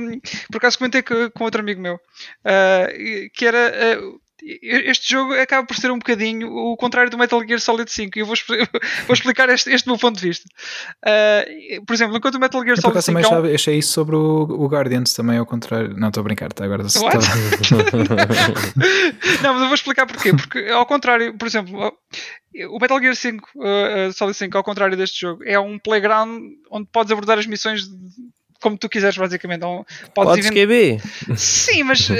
por acaso comentei com outro amigo meu, uh, que era este jogo acaba por ser um bocadinho o contrário do Metal Gear Solid 5 e eu vou, vou explicar este, este meu ponto de vista. Uh, por exemplo, enquanto o Metal Gear Solid 5 também é um... achei isso sobre o, o Guardians também ao contrário. Não, estou a brincar, tá, agora estou... Não, mas eu vou explicar porquê. Porque ao contrário, por exemplo, o Metal Gear 5, uh, Solid 5, ao contrário deste jogo, é um playground onde podes abordar as missões como tu quiseres, basicamente. Não, podes, podes QB. Sim, mas uh,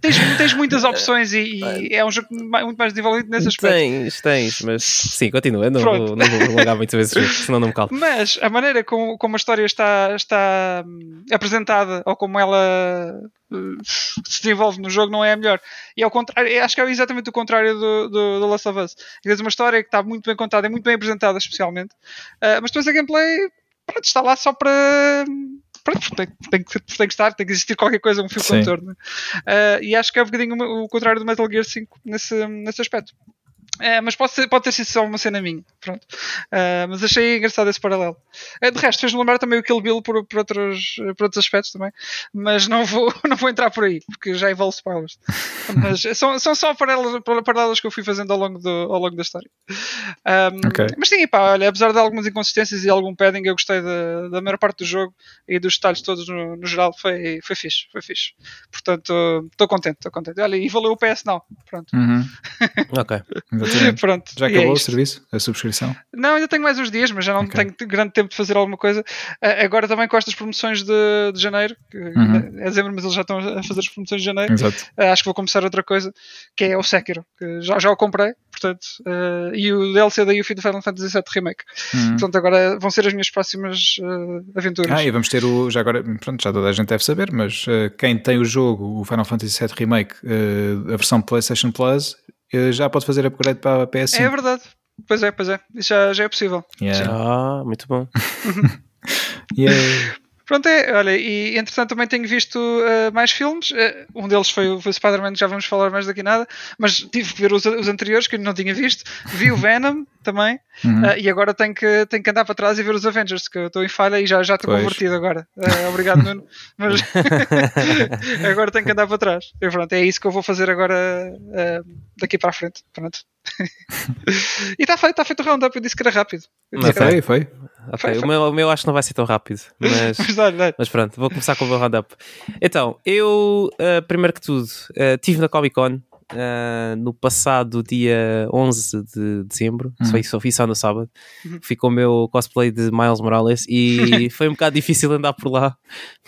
tens, tens muitas opções e, e, é um jogo muito mais desenvolvido nesse aspecto. Tens, tens, mas sim, continua. Não, vou, não vou alongar muito esse jogo, senão não me calo. Mas a maneira como, como a história está, está hum, apresentada ou como ela uh, se desenvolve no jogo não é a melhor. E ao contrário, acho que é exatamente o contrário do, do, do Last of Us. Tens uma história que está muito bem contada, é muito bem apresentada, especialmente. Uh, mas depois a gameplay pronto, está lá só para pronto, tem, tem, que, tem que estar, tem que existir qualquer coisa, um fio condutor. Né? Uh, e acho que é um bocadinho o contrário do Metal Gear 5 nesse, nesse aspecto. É, mas pode, ser, pode ter sido só uma cena minha. Pronto. Uh, mas achei engraçado esse paralelo. Uh, de resto, fez-me lembrar também o Kill Bill por, por, outros, por outros aspectos também. Mas não vou, não vou entrar por aí, porque já envolve spoilers. mas são, são só paralelos, paralelos que eu fui fazendo ao longo, do, ao longo da história. Um, okay. Mas sim, pá, olha, apesar de algumas inconsistências e algum padding, eu gostei da, da maior parte do jogo e dos detalhes todos no, no geral. Foi, foi fixe, foi fixe. Portanto, estou contente, estou contente. Olha, e valeu o PS não. Pronto. Uhum. ok. Pronto. Já acabou é o serviço? A subscrição? Não, ainda tenho mais uns dias, mas já não okay. tenho grande tempo de fazer alguma coisa. Uh, agora também com estas promoções de, de janeiro, uhum. é dezembro, mas eles já estão a fazer as promoções de janeiro. Exato. Uh, acho que vou começar outra coisa, que é o Sekiro, que já, já o comprei, portanto, uh, e o DLC da Yuffie do Final Fantasy VII Remake. Uhum. Portanto, agora vão ser as minhas próximas aventuras. Ah, e vamos ter o, já agora, pronto, já toda a gente deve saber, mas quem tem o jogo, o Final Fantasy VII Remake, a versão PlayStation Plus, já pode fazer upgrade para a PS5. É verdade. Pois é, pois é. Isso já, já é possível. Yeah. Ah, muito bom. yeah. Pronto, é, olha, e entretanto também tenho visto uh, mais filmes. Uh, um deles foi, o Spider-Man, já vamos falar mais daqui nada, mas tive que ver os, os anteriores que eu não tinha visto. Vi o Venom também, uhum. uh, e agora tenho que, tenho que andar para trás e ver os Avengers, que eu estou em falha e já, já estou convertido agora. obrigado, Nuno. Mas agora tenho que andar para trás. E pronto, é isso que eu vou fazer agora daqui para a frente. Pronto. e está feito, está feito o roundup, eu disse que era rápido. Não, foi, foi. Okay. Foi, foi. O, meu, o meu acho que não vai ser tão rápido, mas, mas, mas pronto, vou começar com o meu roundup. Então, eu, uh, primeiro que tudo, uh, estive na Comic Con uh, no passado dia 11 de dezembro, uhum. só, só fui só no sábado, uhum. fui com o meu cosplay de Miles Morales e foi um bocado difícil andar por lá.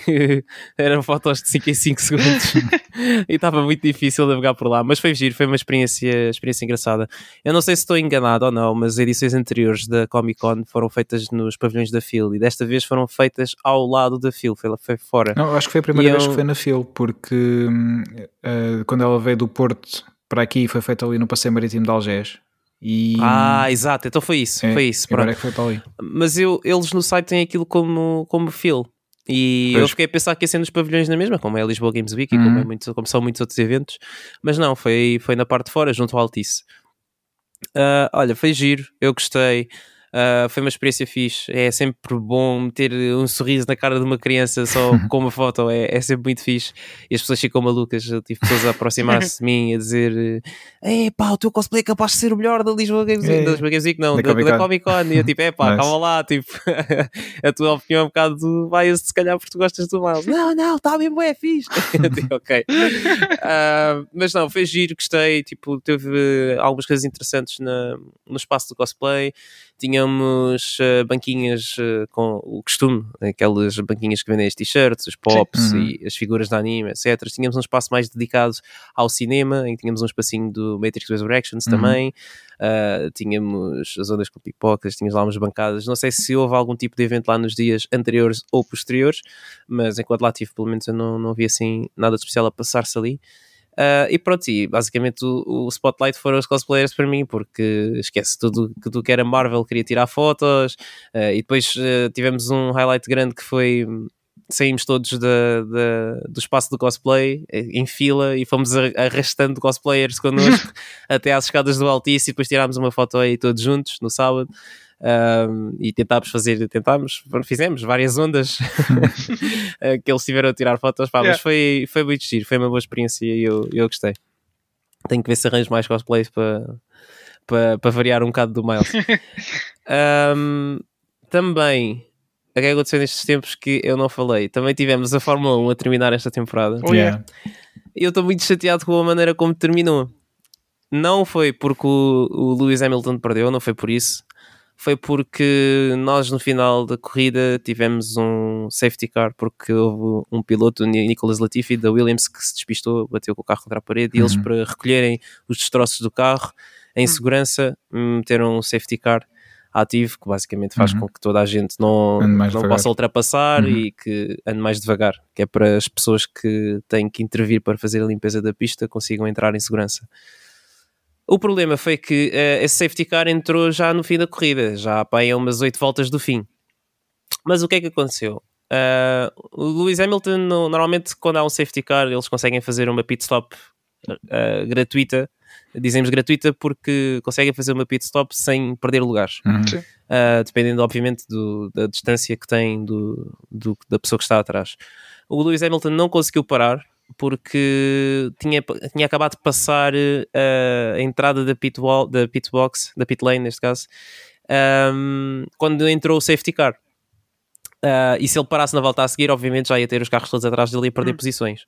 Eram fotos de 5 em 5 segundos e estava muito difícil navegar por lá, mas foi giro, foi uma experiência, experiência engraçada. Eu não sei se estou enganado ou não, mas edições anteriores da Comic Con foram feitas nos pavilhões da Phil e desta vez foram feitas ao lado da Phil, foi, foi fora. Não, acho que foi a primeira e vez eu... que foi na Phil, porque uh, quando ela veio do Porto para aqui foi feito ali no Passeio Marítimo de Algés. E... Ah, exato, então foi isso, é, foi isso. Agora é que foi para ali. Mas eu, eles no site têm aquilo como, como feel. E pois. eu fiquei a pensar que ia ser nos pavilhões na mesma, como é a Lisboa Games Week uhum. e como, é uhum. muito, como são muitos outros eventos, mas não, foi, foi na parte de fora, junto ao Altice. Uh, olha, foi giro, eu gostei. Uh, foi uma experiência fixe. É sempre bom ter um sorriso na cara de uma criança só com uma foto, é, é sempre muito fixe. E as pessoas ficam malucas. Eu tive pessoas a aproximar-se de mim a dizer: Ei pá, o teu cosplay é capaz de ser o melhor da Lisboa Games Week. É. Da Lisboa Games Week, não, Da da, Comic da Con. Comic Con. E eu tipo: É pá, Nice. calma lá. Tipo, a tua opinião é um bocado biased, se calhar, porque tu gostas do Miles. Não, não, está mesmo, é fixe. Eu digo, ok. Ah, mas não, foi giro, gostei. Tipo, teve algumas coisas interessantes na, no espaço do cosplay. Tínhamos ah, banquinhas ah, com o costume, aquelas banquinhas que vendem as t-shirts, os pops Uhum. e as figuras de anime, etc. Tínhamos um espaço mais dedicado ao cinema, em que tínhamos um espacinho do Matrix Resurrections Uhum. também. Ah, tínhamos as ondas com pipocas, tínhamos lá umas bancadas. Não sei se houve algum tipo de evento lá nos dias anteriores ou posteriores, mas enquanto lá tive, pelo menos eu não, não vi assim nada de especial a passar-se ali. Ah, e pronto, e basicamente o, o spotlight foram os cosplayers para mim, porque esquece tudo que tu que era Marvel, queria tirar fotos, ah, e depois ah, tivemos um highlight grande que foi saímos todos da, da- do espaço do cosplay eh, em fila e fomos ar- arrastando cosplayers connosco até às escadas do Altice e depois tirámos uma foto aí todos juntos no sábado. Um, e tentámos fazer, tentámos, fizemos várias ondas eh, que eles tiveram a tirar fotos, pá, mas Yeah. foi, foi muito giro, foi uma boa experiência e eu, eu gostei. Tenho que ver se arranjo mais cosplays para para para variar um bocado do Miles. Um, também, o que é que aconteceu nestes tempos que eu não falei? Também tivemos a Fórmula 1 a terminar esta temporada. Oh, yeah. Eu estou muito chateado com a maneira como terminou. Não foi porque o, o Lewis Hamilton perdeu, não foi por isso. Foi porque nós no final da corrida tivemos um safety car porque houve um piloto, o Nicholas Latifi, da Williams, que se despistou, bateu com o carro contra a parede e eles Uhum. para recolherem os destroços do carro em segurança meteram um safety car ativo que basicamente faz Uhum. com que toda a gente não, não devagar. possa ultrapassar Uhum. e que ande mais devagar, que é para as pessoas que têm que intervir para fazer a limpeza da pista consigam entrar em segurança. O problema foi que eh, esse safety car entrou já no fim da corrida, já pá, a umas 8 voltas do fim. Mas o que é que aconteceu? Ah, o Lewis Hamilton, no- normalmente, quando há um safety car, eles conseguem fazer uma pit stop ah, gratuita. Dizemos gratuita porque conseguem fazer uma pit stop sem perder lugares. Uhum. Uh, dependendo obviamente do- da distância que tem do, do- da pessoa que está atrás. O Lewis Hamilton não conseguiu parar porque tinha, tinha acabado de passar uh, a entrada da pit, wall, da pit box, da pit lane neste caso, um, quando entrou o safety car. Uh, e se ele parasse na volta a seguir, obviamente já ia ter os carros todos atrás dele e perder Hum. posições.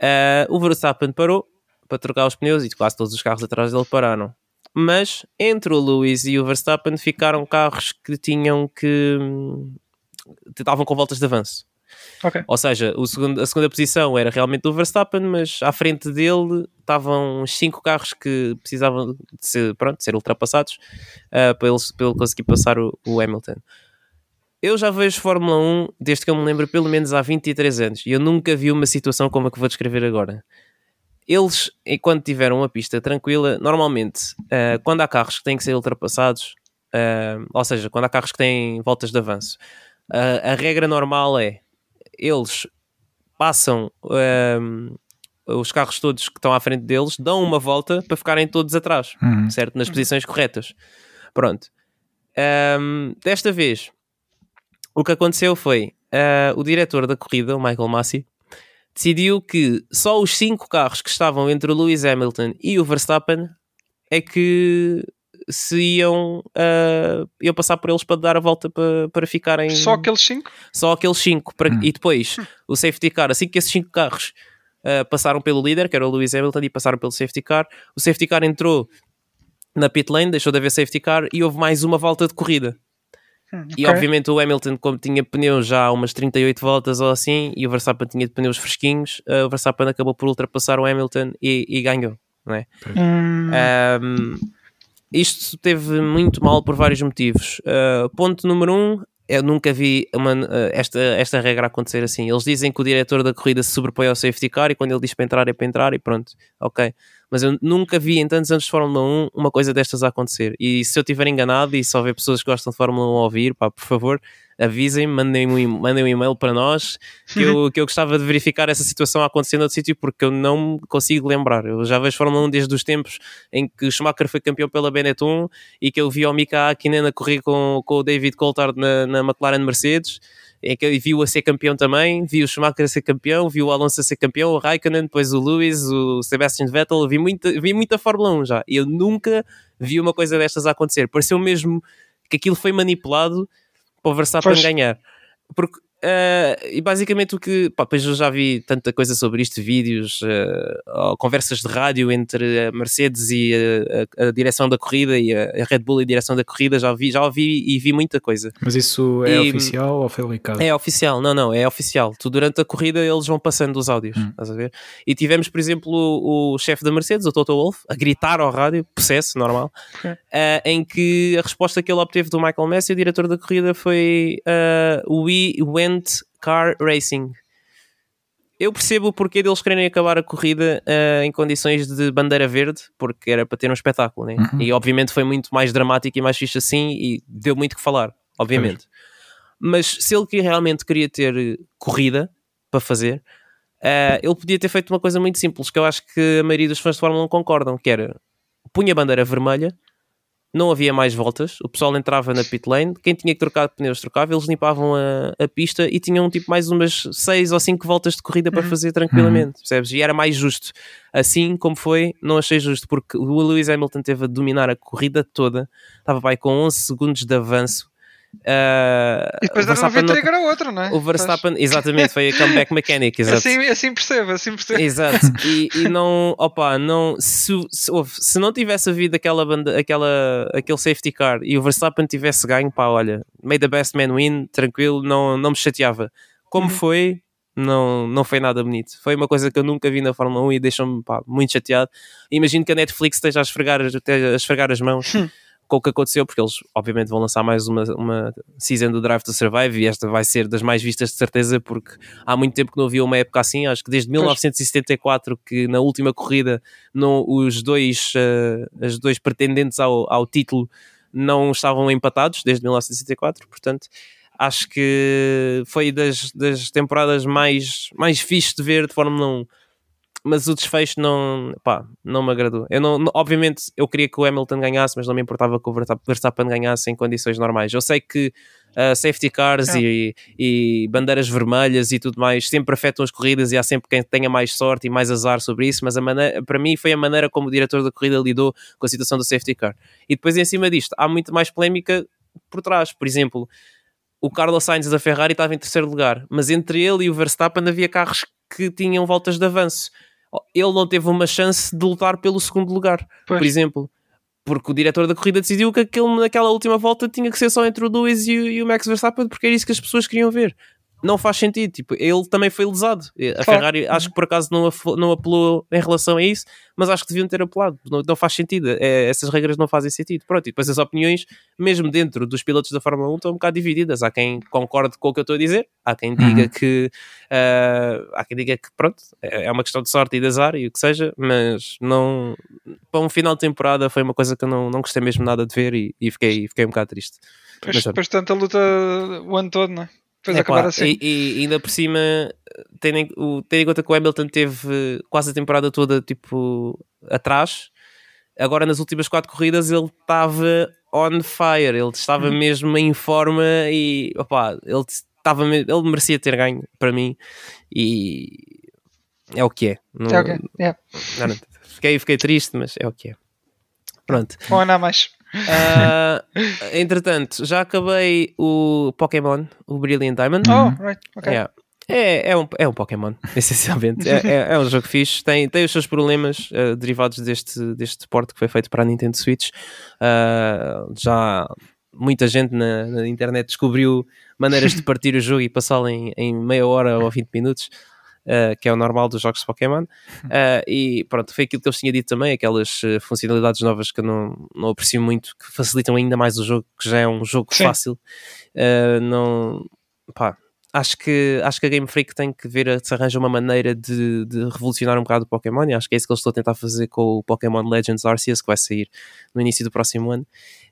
Uh, o Verstappen parou para trocar os pneus e quase todos os carros atrás dele pararam mas entre o Lewis e o Verstappen ficaram carros que tinham que hum, estavam com voltas de avanço. Ok. Ou seja, segundo- a segunda posição era realmente do Verstappen, mas à frente dele estavam cinco carros que precisavam de ser, pronto, de ser ultrapassados ah, para, ele, para ele conseguir passar o, o Hamilton. Eu já vejo Fórmula 1 desde que eu me lembro, pelo menos há 23 anos, e eu nunca vi uma situação como a que vou descrever agora eles, enquanto tiveram uma pista tranquila, normalmente, ah, quando há carros que têm que ser ultrapassados, ah, ou seja, quando há carros que têm voltas de avanço, a regra normal é eles passam ah, os carros todos que estão à frente deles, dão uma volta para ficarem todos atrás, Uhum. certo? Nas posições corretas. Pronto. Ahm, desta vez, o que aconteceu foi ah, o diretor da corrida, o Michael Massey, decidiu que só os cinco carros que estavam entre o Lewis Hamilton e o Verstappen é que se iam, ah, iam passar por eles para dar a volta para, para ficarem Só aqueles 5? só aqueles cinco para- Hum. e depois o safety car, assim que esses cinco carros ah, passaram pelo líder, que era o Lewis Hamilton, e passaram pelo safety car, o safety car entrou na pit lane, deixou de haver safety car e houve mais uma volta de corrida. E obviamente o Hamilton, como tinha pneus já há umas 38 voltas ou assim, e o Verstappen tinha pneus fresquinhos, ah, o Verstappen acabou por ultrapassar o Hamilton e, e ganhou. Não é? Hum, Um, isto teve muito mal por vários motivos. Uh, ponto número um, eu nunca vi uma- uh, esta, esta regra acontecer assim. Eles dizem que o diretor da corrida se sobrepõe ao safety car e quando ele diz para entrar é para entrar e pronto, ok. Mas eu nunca vi em tantos anos de Fórmula 1 uma coisa destas a acontecer. E se eu estiver enganado e se houver pessoas que gostam de Fórmula 1 a ouvir, pá, por favor, avisem-me, mandem um, mandem um e-mail para nós que eu, que eu gostava de verificar essa situação acontecendo outro sítio porque eu não consigo lembrar. Eu já vejo Fórmula 1 desde os tempos em que Schumacher foi campeão pela Benetton e que eu vi o Mika Hakkinen a correr com, com o David Coulthard na, na McLaren Mercedes em que viu a ser campeão também, vi o Schumacher a ser campeão, vi o Alonso a ser campeão, o Raikkonen, depois o Lewis, o Sebastian Vettel, vi muita, vi muita Fórmula 1 já. Eu nunca vi uma coisa destas a acontecer. Pareceu mesmo que aquilo foi manipulado para o Verstappen pois. ganhar. Porque Uh, e basicamente o que. Pá, pois eu já vi tanta coisa sobre isto, vídeos, uh, conversas de rádio entre a Mercedes e a, a, a direção da corrida e a, a, Red Bull e a direção da corrida, já vi, já ouvi e vi muita coisa. Mas isso é e, oficial ou foi licado? É oficial, não, não, é oficial. Tu, durante a corrida eles vão passando os áudios, hum. estás a ver? E tivemos, por exemplo, o, o chefe da Mercedes, o Toto Wolff, a gritar ao rádio, processo normal, uh, em que a resposta que ele obteve do Michael Messi, o diretor da corrida, foi uh, We went car racing. Eu percebo o porquê deles quererem acabar a corrida uh, em condições de bandeira verde, porque era para ter um espetáculo, né? Uhum. E obviamente foi muito mais dramático e mais fixe assim e deu muito que falar, obviamente. Mas se ele realmente queria ter corrida para fazer, uh, ele podia ter feito uma coisa muito simples, que eu acho que a maioria dos fãs de Fórmula 1 concordam, que era punha a bandeira vermelha não havia mais voltas, o pessoal entrava na pit lane, quem tinha que trocar pneus trocava, eles limpavam a, a pista e tinham tipo mais umas 6 ou 5 voltas de corrida para uhum. fazer tranquilamente, uhum. percebes? E era mais justo. Assim como foi, não achei justo, porque o Lewis Hamilton teve a dominar a corrida toda, estava vai com 11 segundos de avanço Uh, e depois era um V-trigger a outro, não é? O Verstappen, exatamente, foi a comeback mechanic. Exato. Assim, assim percebo, assim percebo. Exato, e, e não, opa, não, se, se, se, não tivesse havido aquela, banda, aquela, aquele safety car e o Verstappen tivesse ganho, pá, olha, made the best man win, tranquilo, não, não me chateava. Como uhum. foi, não, não foi nada bonito. Foi uma coisa que eu nunca vi na Fórmula 1 e deixou-me muito chateado. Imagino que a Netflix esteja a esfregar, a esfregar as mãos. Com o que aconteceu, porque eles obviamente vão lançar mais uma, uma season do Drive to Survive e esta vai ser das mais vistas de certeza, porque há muito tempo que não havia uma época assim, acho que desde 1974 que na última corrida não, os dois, uh, os dois pretendentes ao, ao título não estavam empatados desde 1964, portanto acho que foi das, das temporadas mais, mais fixe de ver de Fórmula 1 mas o desfecho não, pá, não me agradou. Eu não, obviamente, eu queria que o Hamilton ganhasse, mas não me importava que o Verstappen ganhasse em condições normais. Eu sei que uh, safety cars é. e, e, bandeiras vermelhas e tudo mais sempre afetam as corridas e há sempre quem tenha mais sorte e mais azar sobre isso, mas a maneira, para mim foi a maneira como o diretor da corrida lidou com a situação do safety car. E depois, em cima disto, há muito mais polémica por trás. Por exemplo, o Carlos Sainz da Ferrari estava em terceiro lugar, mas entre ele e o Verstappen havia carros que tinham voltas de avanço ele não teve uma chance de lutar pelo segundo lugar, pois. por exemplo. Porque o diretor da corrida decidiu que aquele, naquela última volta tinha que ser só entre o Lewis e e o Max Verstappen, porque era isso que as pessoas queriam ver não faz sentido. Tipo, ele também foi lesado. A Ferrari acho que por acaso não, não apelou em relação a isso, mas acho que deviam ter apelado. Não, não faz sentido. É, essas regras não fazem sentido. Pronto, e depois as opiniões, mesmo dentro dos pilotos da Fórmula 1, estão um bocado divididas. Há quem concorde com o que eu estou a dizer, há quem diga uhum. que uh, há quem diga que pronto, é, é uma questão de sorte e de azar e o que seja, mas não para um final de temporada foi uma coisa que eu não, não gostei mesmo nada de ver e, e fiquei, fiquei um bocado triste. Pois, mas, tanta luta o ano todo, não é? Depois é, assim. E, e, ainda por cima, tendo em, o, tendo em conta que o Hamilton teve quase a temporada toda tipo atrás, agora nas últimas quatro corridas ele estava on fire, ele estava hum. mesmo em forma e opa, ele estava ele merecia ter ganho para mim e é o que é. Não, é okay. yeah. não, fiquei, fiquei triste, mas é o que é. Pronto. Vou andar mais. Uh, entretanto, já acabei o Pokémon, o Brilliant Diamond. Oh, right, ok. Yeah. É, é, um, é um Pokémon, essencialmente. É, é, é, um jogo fixe, tem, tem os seus problemas uh, derivados deste, deste porte que foi feito para a Nintendo Switch. Uh, já muita gente na, na, internet descobriu maneiras de partir o jogo e passá-lo em, em meia hora ou 20 minutos uh, que é o normal dos jogos de Pokémon. Uh, e pronto, foi aquilo que eu tinha dito também, aquelas uh, funcionalidades novas que eu não, não aprecio muito, que facilitam ainda mais o jogo, que já é um jogo Sim. fácil. não, pá, acho que, acho que a Game Freak tem que ver se arranja uma maneira de, de, revolucionar um bocado o Pokémon e acho que é isso que eles estão a tentar fazer com o Pokémon Legends Arceus que vai sair no início do próximo ano.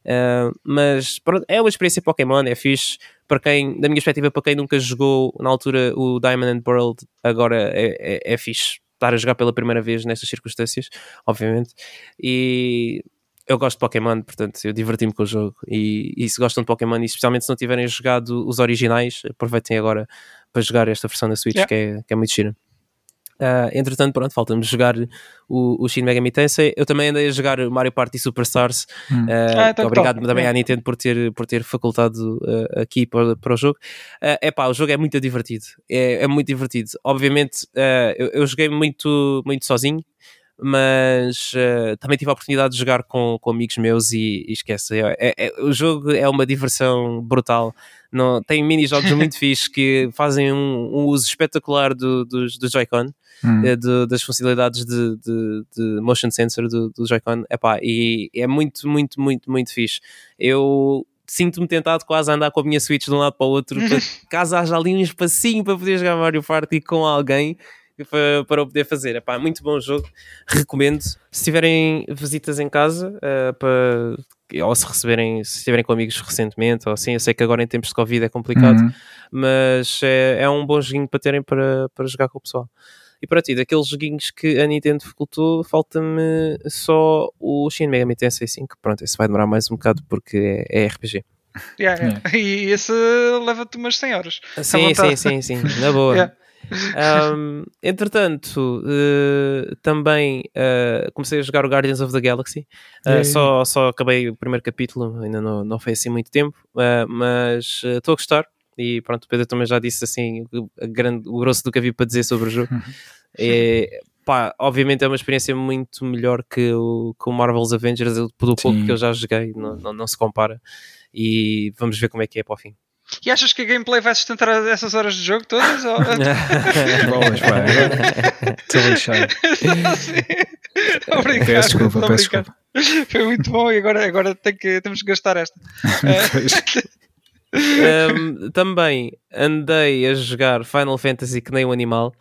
Uh, mas pronto, é uma experiência Pokémon, é fixe. Para quem, da minha perspectiva, para quem nunca jogou na altura o Diamond and Pearl, agora é, é, é fixe estar a jogar pela primeira vez nestas circunstâncias, obviamente. E eu gosto de Pokémon, portanto eu diverti-me com o jogo. E, e se gostam de Pokémon, e especialmente se não tiverem jogado os originais, aproveitem agora para jogar esta versão da Switch yeah. que, é, que é muito gira. Uh, entretanto, pronto, falta-me jogar o, o Shin Megami Tensei. Eu também andei a jogar Mario Party Superstars. Hum. Uh, ah, então obrigado top. também à Nintendo por ter, por ter facultado uh, aqui para, para o jogo. É uh, pá, o jogo é muito divertido. É, é muito divertido. Obviamente, eu, eu, joguei muito, muito sozinho. Mas também tive a oportunidade de jogar com, com amigos meus e, e esquece, é, é, é o jogo é uma diversão brutal não, tem mini-jogos muito fixes que fazem um, um uso espetacular do, dos, do Joy-Con, hum. Eh, das funcionalidades de, de, de, motion sensor do, do Joy-Con, e é muito, muito, muito, muito fixe. Eu sinto-me tentado quase a andar com a minha Switch de um lado para o outro, para, caso haja ali um espacinho para poder jogar Mario Party com alguém para, para o poder fazer. Epá, muito bom jogo, recomendo. Se tiverem visitas em casa, uh, para, ou se receberem, se estiverem com amigos recentemente, ou assim, eu sei que agora em tempos de Covid é complicado, uhum. mas é, é um bom joguinho para terem para, para jogar com o pessoal. E para ti, daqueles joguinhos que a Nintendo facultou, falta-me só o Shin Megami Tensei 5. Pronto, esse vai demorar mais um bocado porque é, é RPG. Yeah, yeah. E esse leva-te umas 100 horas. Sim, sim, sim, sim, na boa. Um, entretanto, uh, também uh, comecei a jogar o Guardians of the Galaxy. Uh, só, só acabei o primeiro capítulo, ainda não, não foi assim muito tempo, mas estou a gostar. E pronto, o Pedro também já disse assim o, grande, o grosso do que havia para dizer sobre o jogo. é, pá, obviamente é uma experiência muito melhor que o, que o Marvel's Avengers, pelo pouco que eu já joguei, não, não, não se compara. E vamos ver como é que é para o fim. E achas que a gameplay vai sustentar essas horas de jogo todas? Ou... Boas, pá. Estou lixado. Obrigado. Peço desculpa, peço desculpa. Foi muito bom e agora, agora tem que, temos que gastar esta. um, também andei a jogar Final Fantasy que nem um animal.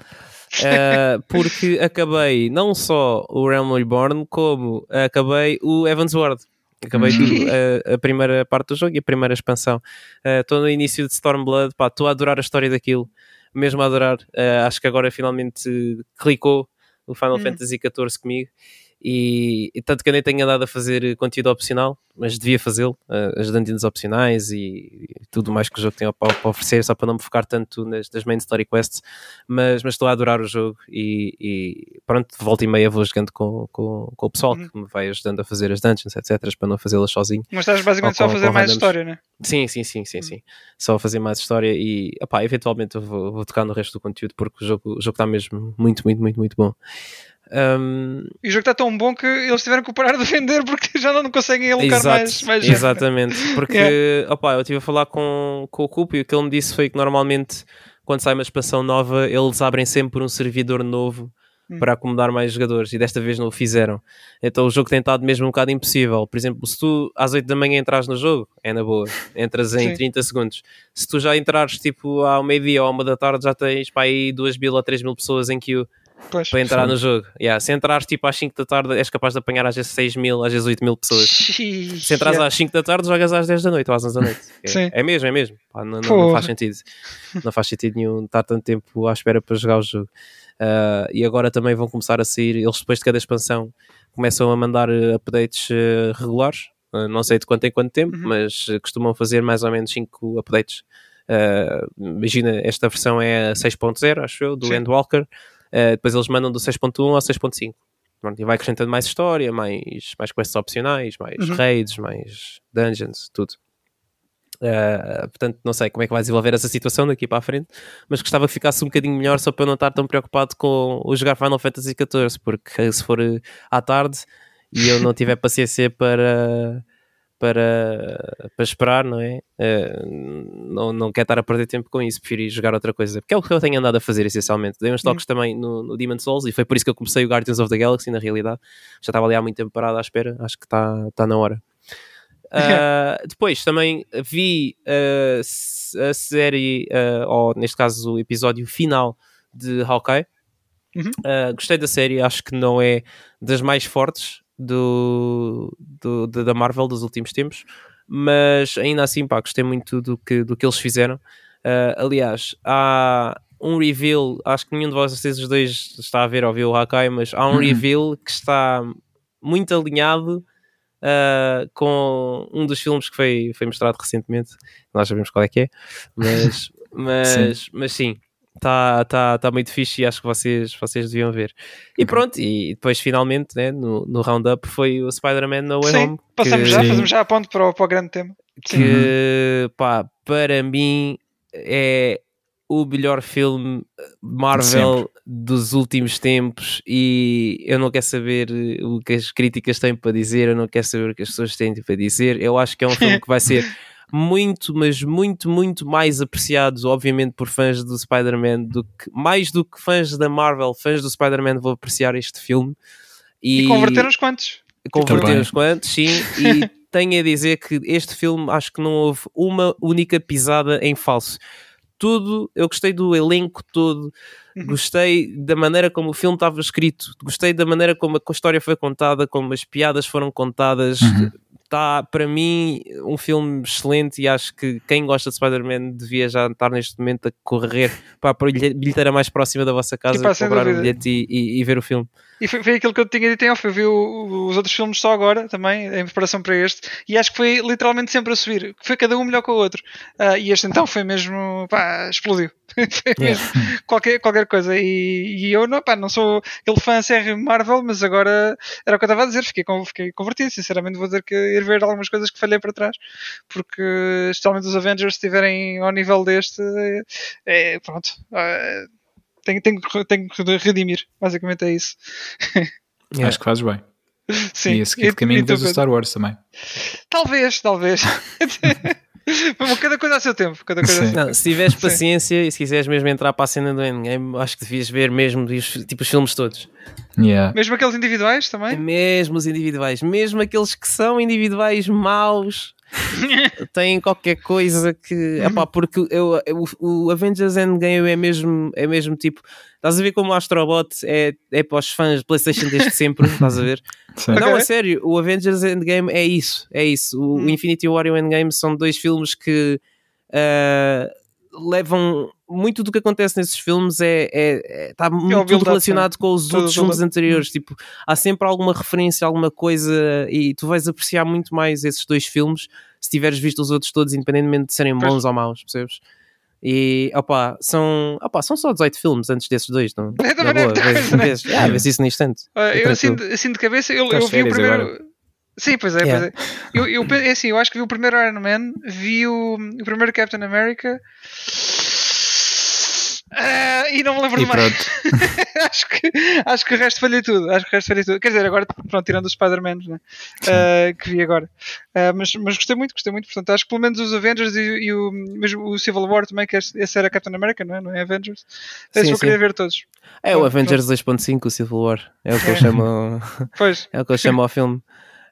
Uh, porque acabei não só o Realm Reborn, como acabei o Evansward. Acabei de, a, a, primeira parte do jogo e a primeira expansão. Estou uh, no início de Stormblood, estou a adorar a história daquilo, mesmo a adorar. Uh, acho que agora finalmente clicou o Final hum. Fantasy XIV comigo e, e, tanto que eu nem tenho andado a fazer conteúdo opcional, mas devia fazê-lo, uh, as dungeons opcionais e, e, tudo mais que o jogo tem para, para, oferecer, só para não me focar tanto nas, nas main story quests, mas, mas estou a adorar o jogo e, e pronto, volta e meia vou jogando com, com, com o pessoal uhum. que me vai ajudando a fazer as dungeons, etc, para não fazê-las sozinho. Mas estás basicamente com, só a fazer mais história, né? Sim, sim, sim, sim, uhum. sim. Só a fazer mais história e, opá, eventualmente eu vou, vou tocar no resto do conteúdo porque o jogo, o jogo está mesmo muito, muito, muito, muito bom. Um... E o jogo está tão bom que eles tiveram que parar de vender porque já não conseguem alocar Exato, mais, mais gente. Exatamente, porque yeah. opa, eu estive a falar com, com o Cupo e o que ele me disse foi que normalmente quando sai uma expansão nova eles abrem sempre um servidor novo hum. para acomodar mais jogadores e desta vez não o fizeram. Então o jogo tem estado mesmo um bocado impossível. Por exemplo, se tu às 8 da manhã entras no jogo, é na boa, entras em Sim. 30 segundos. Se tu já entrares tipo ao meio-dia ou à uma da tarde, já tens para aí 2 mil ou 3 mil pessoas em que Pois, para entrar sim. no jogo. Yeah, se entrares tipo às 5 da tarde, és capaz de apanhar às vezes 6 mil, às vezes 8 mil pessoas. se entras yeah. às 5 da tarde, jogas às 10 da noite ou às 11 da noite. É, é mesmo, é mesmo. Pá, não, não, não, faz sentido. Não faz sentido nenhum estar tanto tempo à espera para jogar o jogo. Uh, e agora também vão começar a sair, eles depois de cada expansão começam a mandar uh, updates uh, regulares. não sei de quanto em quanto tempo, uhum. mas costumam fazer mais ou menos 5 updates. imagina, esta versão é a 6.0, acho eu, do Sim. Endwalker. Uh, depois eles mandam do 6.1 ao 6.5. E vai acrescentando mais história, mais, mais quests opcionais, mais uhum. raids, mais dungeons, tudo. Uh, portanto, não sei como é que vai desenvolver essa situação daqui para a frente, mas gostava que ficasse um bocadinho melhor só para eu não estar tão preocupado com o jogar Final Fantasy XIV, porque se for à tarde e eu não tiver paciência para para, para esperar, não é? Uh, não, não quero estar a perder tempo com isso, preferi jogar outra coisa, porque é o que eu tenho andado a fazer essencialmente. Dei uns toques hum. também no, no Demon Souls e foi por isso que eu comecei o Guardians of the Galaxy. Na realidade, já estava ali há muito tempo parado à espera, acho que está tá na hora. Uh, depois também vi uh, a série, uh, ou neste caso o episódio final de Hawkeye. Uhum. gostei da série, acho que não é das mais fortes, do, do, da Marvel dos últimos tempos, mas ainda assim, pá, gostei muito do que, do que eles fizeram. Uh, aliás, há um reveal, acho que nenhum de vocês os dois está a ver ou viu o Hakai, mas há um uhum. reveal que está muito alinhado uh, com um dos filmes que foi, foi mostrado recentemente. Nós sabemos qual é que é, mas, mas, sim. mas sim, está tá, tá muito fixe e acho que vocês, vocês deviam ver. E pronto, e depois finalmente né, no, no Roundup foi o Spider-Man No Way Sim, Home. Passamos que, já, fazemos já a ponto para o, para o grande tema. Que uhum. pá, para mim é o melhor filme Marvel dos últimos tempos e eu não quero saber o que as críticas têm para dizer, eu não quero saber o que as pessoas têm para dizer. Eu acho que é um filme que vai ser muito, mas muito, muito mais apreciado, obviamente, por fãs do Spider-Man, do que, mais do que fãs da Marvel, fãs do Spider-Man vão apreciar este filme. E, e converter uns quantos. Converter uns quantos, sim. E tenho a dizer que este filme acho que não houve uma única pisada em falso. Tudo, eu gostei do elenco todo, uhum. gostei da maneira como o filme estava escrito, gostei da maneira como a história foi contada, como as piadas foram contadas. Uhum está para mim um filme excelente e acho que quem gosta de Spider-Man devia já estar neste momento a correr para a bilheteira mais próxima da vossa casa, e comprar o bilhete e, e, e, ver o filme. E foi, foi, aquilo que eu tinha dito em off. Eu vi o, os outros filmes só agora também, em preparação para este, e acho que foi literalmente sempre a subir. Foi cada um melhor que o outro. Uh, e este então foi mesmo. pá, explodiu. mesmo yeah. qualquer, qualquer coisa. E, e, eu não, pá, não sou aquele fã CR Marvel, mas agora era o que eu estava a dizer. Fiquei, fiquei convertido. Sinceramente, vou dizer que ir ver algumas coisas que falhei para trás, porque especialmente os Avengers estiverem ao nível deste, é, pronto. É, tenho, tenho, tenho que redimir. Basicamente é isso. Yeah. Acho que fazes bem. Sim. E a seguir de caminho vês o Star Wars também. Talvez, talvez. cada coisa a seu tempo. Cada coisa Não, se tiveres paciência Sim. e se quiseres mesmo entrar para a cena do Endgame, acho que devias ver mesmo tipo, os filmes todos. Yeah. Mesmo aqueles individuais também? Mesmo os individuais, mesmo aqueles que são individuais maus tem qualquer coisa que. Uhum. Epá, porque eu, eu, o Avengers Endgame é mesmo, é mesmo tipo. Estás a ver como o Astrobot é, é para os fãs de PlayStation desde sempre? estás a ver? Sim. Não, okay. a sério, o Avengers Endgame é isso. É isso. O, hum. o Infinity War e o Endgame são dois filmes que. Uh, levam muito do que acontece nesses filmes é, é, é tá muito tudo relacionado com os outros filmes anteriores tipo há sempre alguma referência alguma coisa e tu vais apreciar muito mais esses dois filmes se tiveres visto os outros todos independentemente de serem bons pois. ou maus percebes e opa, são, opa, são só 18 filmes antes desses dois, não? É, também boa, vês, vês, ah, vês isso no instante. Uh, eu assim, assim de cabeça, eu, eu vi o primeiro. Agora? Sim, pois é, yeah. pois é. Eu, eu, é assim, eu acho que vi o primeiro Iron Man, vi o, o primeiro Captain America. Uh, e não me lembro e de mais. acho, que, acho que o resto falhei tudo. Acho que o resto falhei tudo. Quer dizer, agora, pronto, tirando os Spider-Man né? uh, que vi agora. Uh, mas, mas gostei muito, gostei muito. Portanto, acho que pelo menos os Avengers e, e o, mesmo o Civil War também, que esse era Captain America, não é? Não é Avengers. Esse vou querer ver todos. É o Avengers 2.5, o Civil War. É o que é. eu chamo. Pois. É o que eu chamo ao filme.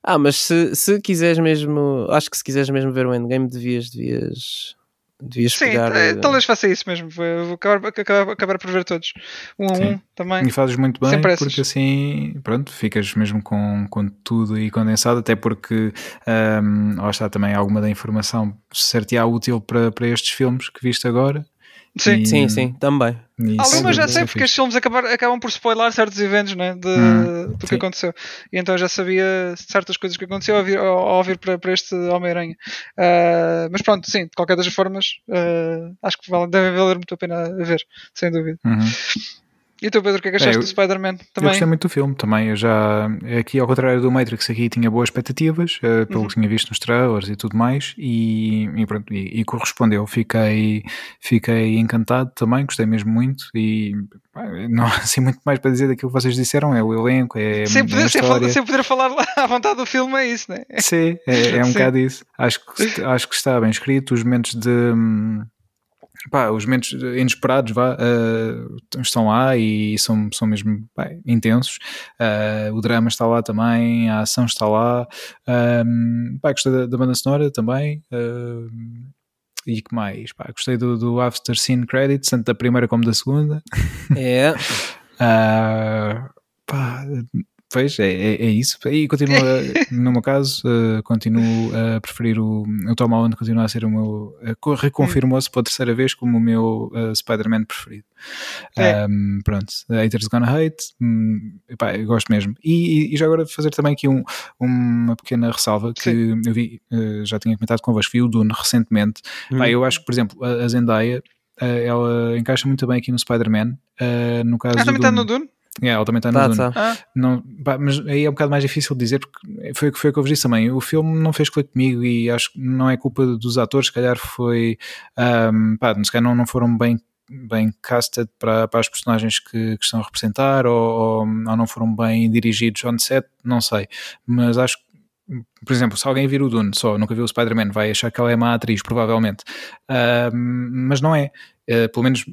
Ah, mas se, se quiseres mesmo, acho que se quiseres mesmo ver o Endgame, devias, devias, devias Sim, pegar. É, talvez faça isso mesmo. Vou acabar, acabar, acabar por ver todos. Um a um também. E fazes muito bem, porque assim, pronto, ficas mesmo com, com tudo aí condensado, até porque um, lá está também alguma da informação ser-te-á útil para, para estes filmes que viste agora Sim, e, sim, sim, também. Algumas já sei porque estes filmes acabar, acabam por spoiler certos eventos né, de, hum, do que sim. aconteceu. E então já sabia certas coisas que aconteceu ao, vir, ao, ao vir para, para este Homem-Aranha. Uh, mas pronto, sim, de qualquer das formas, uh, acho que vale, deve valer muito a pena a ver, sem dúvida. Uhum. E tu, Pedro, o que é que achaste é, do Spider-Man? Também? Eu gostei muito do filme também. Eu já, aqui, ao contrário do Matrix, aqui tinha boas expectativas, uh, pelo uhum. que tinha visto nos trailers e tudo mais, e, e, pronto, e, e, correspondeu. Fiquei, fiquei encantado também, gostei mesmo muito. E não há assim muito mais para dizer daquilo que vocês disseram: é o elenco, é sem poder, a história. Sem poder falar à vontade do filme, é isso, né? Sim, é, é um Sim. bocado isso. Acho que, acho que está bem escrito. Os momentos de. Hum, pá, os momentos inesperados vá, uh, estão lá e são, são mesmo pá, intensos. Uh, o drama está lá também, a ação está lá. Um, pá, gostei da, da, banda sonora também. Uh, e que mais? Pá, gostei do, do After Scene Credits, tanto da primeira como da segunda. É. uh, pá, Pois, é, é, é isso. E continua, no meu caso, uh, continuo a preferir o, o Tom Holland, continua a ser o meu. Uh, Reconfirmou-se pela terceira vez como o meu uh, Spider-Man preferido. É. Um, pronto, Haters Gonna Hate, um, epá, eu gosto mesmo. E, e, já agora fazer também aqui um, uma pequena ressalva que Sim. eu vi, uh, já tinha comentado convosco, vi o Dune recentemente. Hum. Pá, eu acho que, por exemplo, a, a Zendaya. ela encaixa muito bem aqui no Spider-Man. no caso ela também está no Dune? Yeah, ela também está tá, no Dune. Tá. Não, pá, mas aí é um bocado mais difícil de dizer porque foi, foi o que eu vos disse também. O filme não fez clique comigo e acho que não é culpa dos atores, se calhar foi. Um, pá, se calhar não, não foram bem bem casted para, para as personagens que, que estão a representar ou, ou, ou, não foram bem dirigidos on set, não sei. Mas acho que por exemplo, se alguém vir o Dune só, nunca viu o Spider-Man, vai achar que ela é má atriz, provavelmente. Uh, mas não é. Uh, pelo menos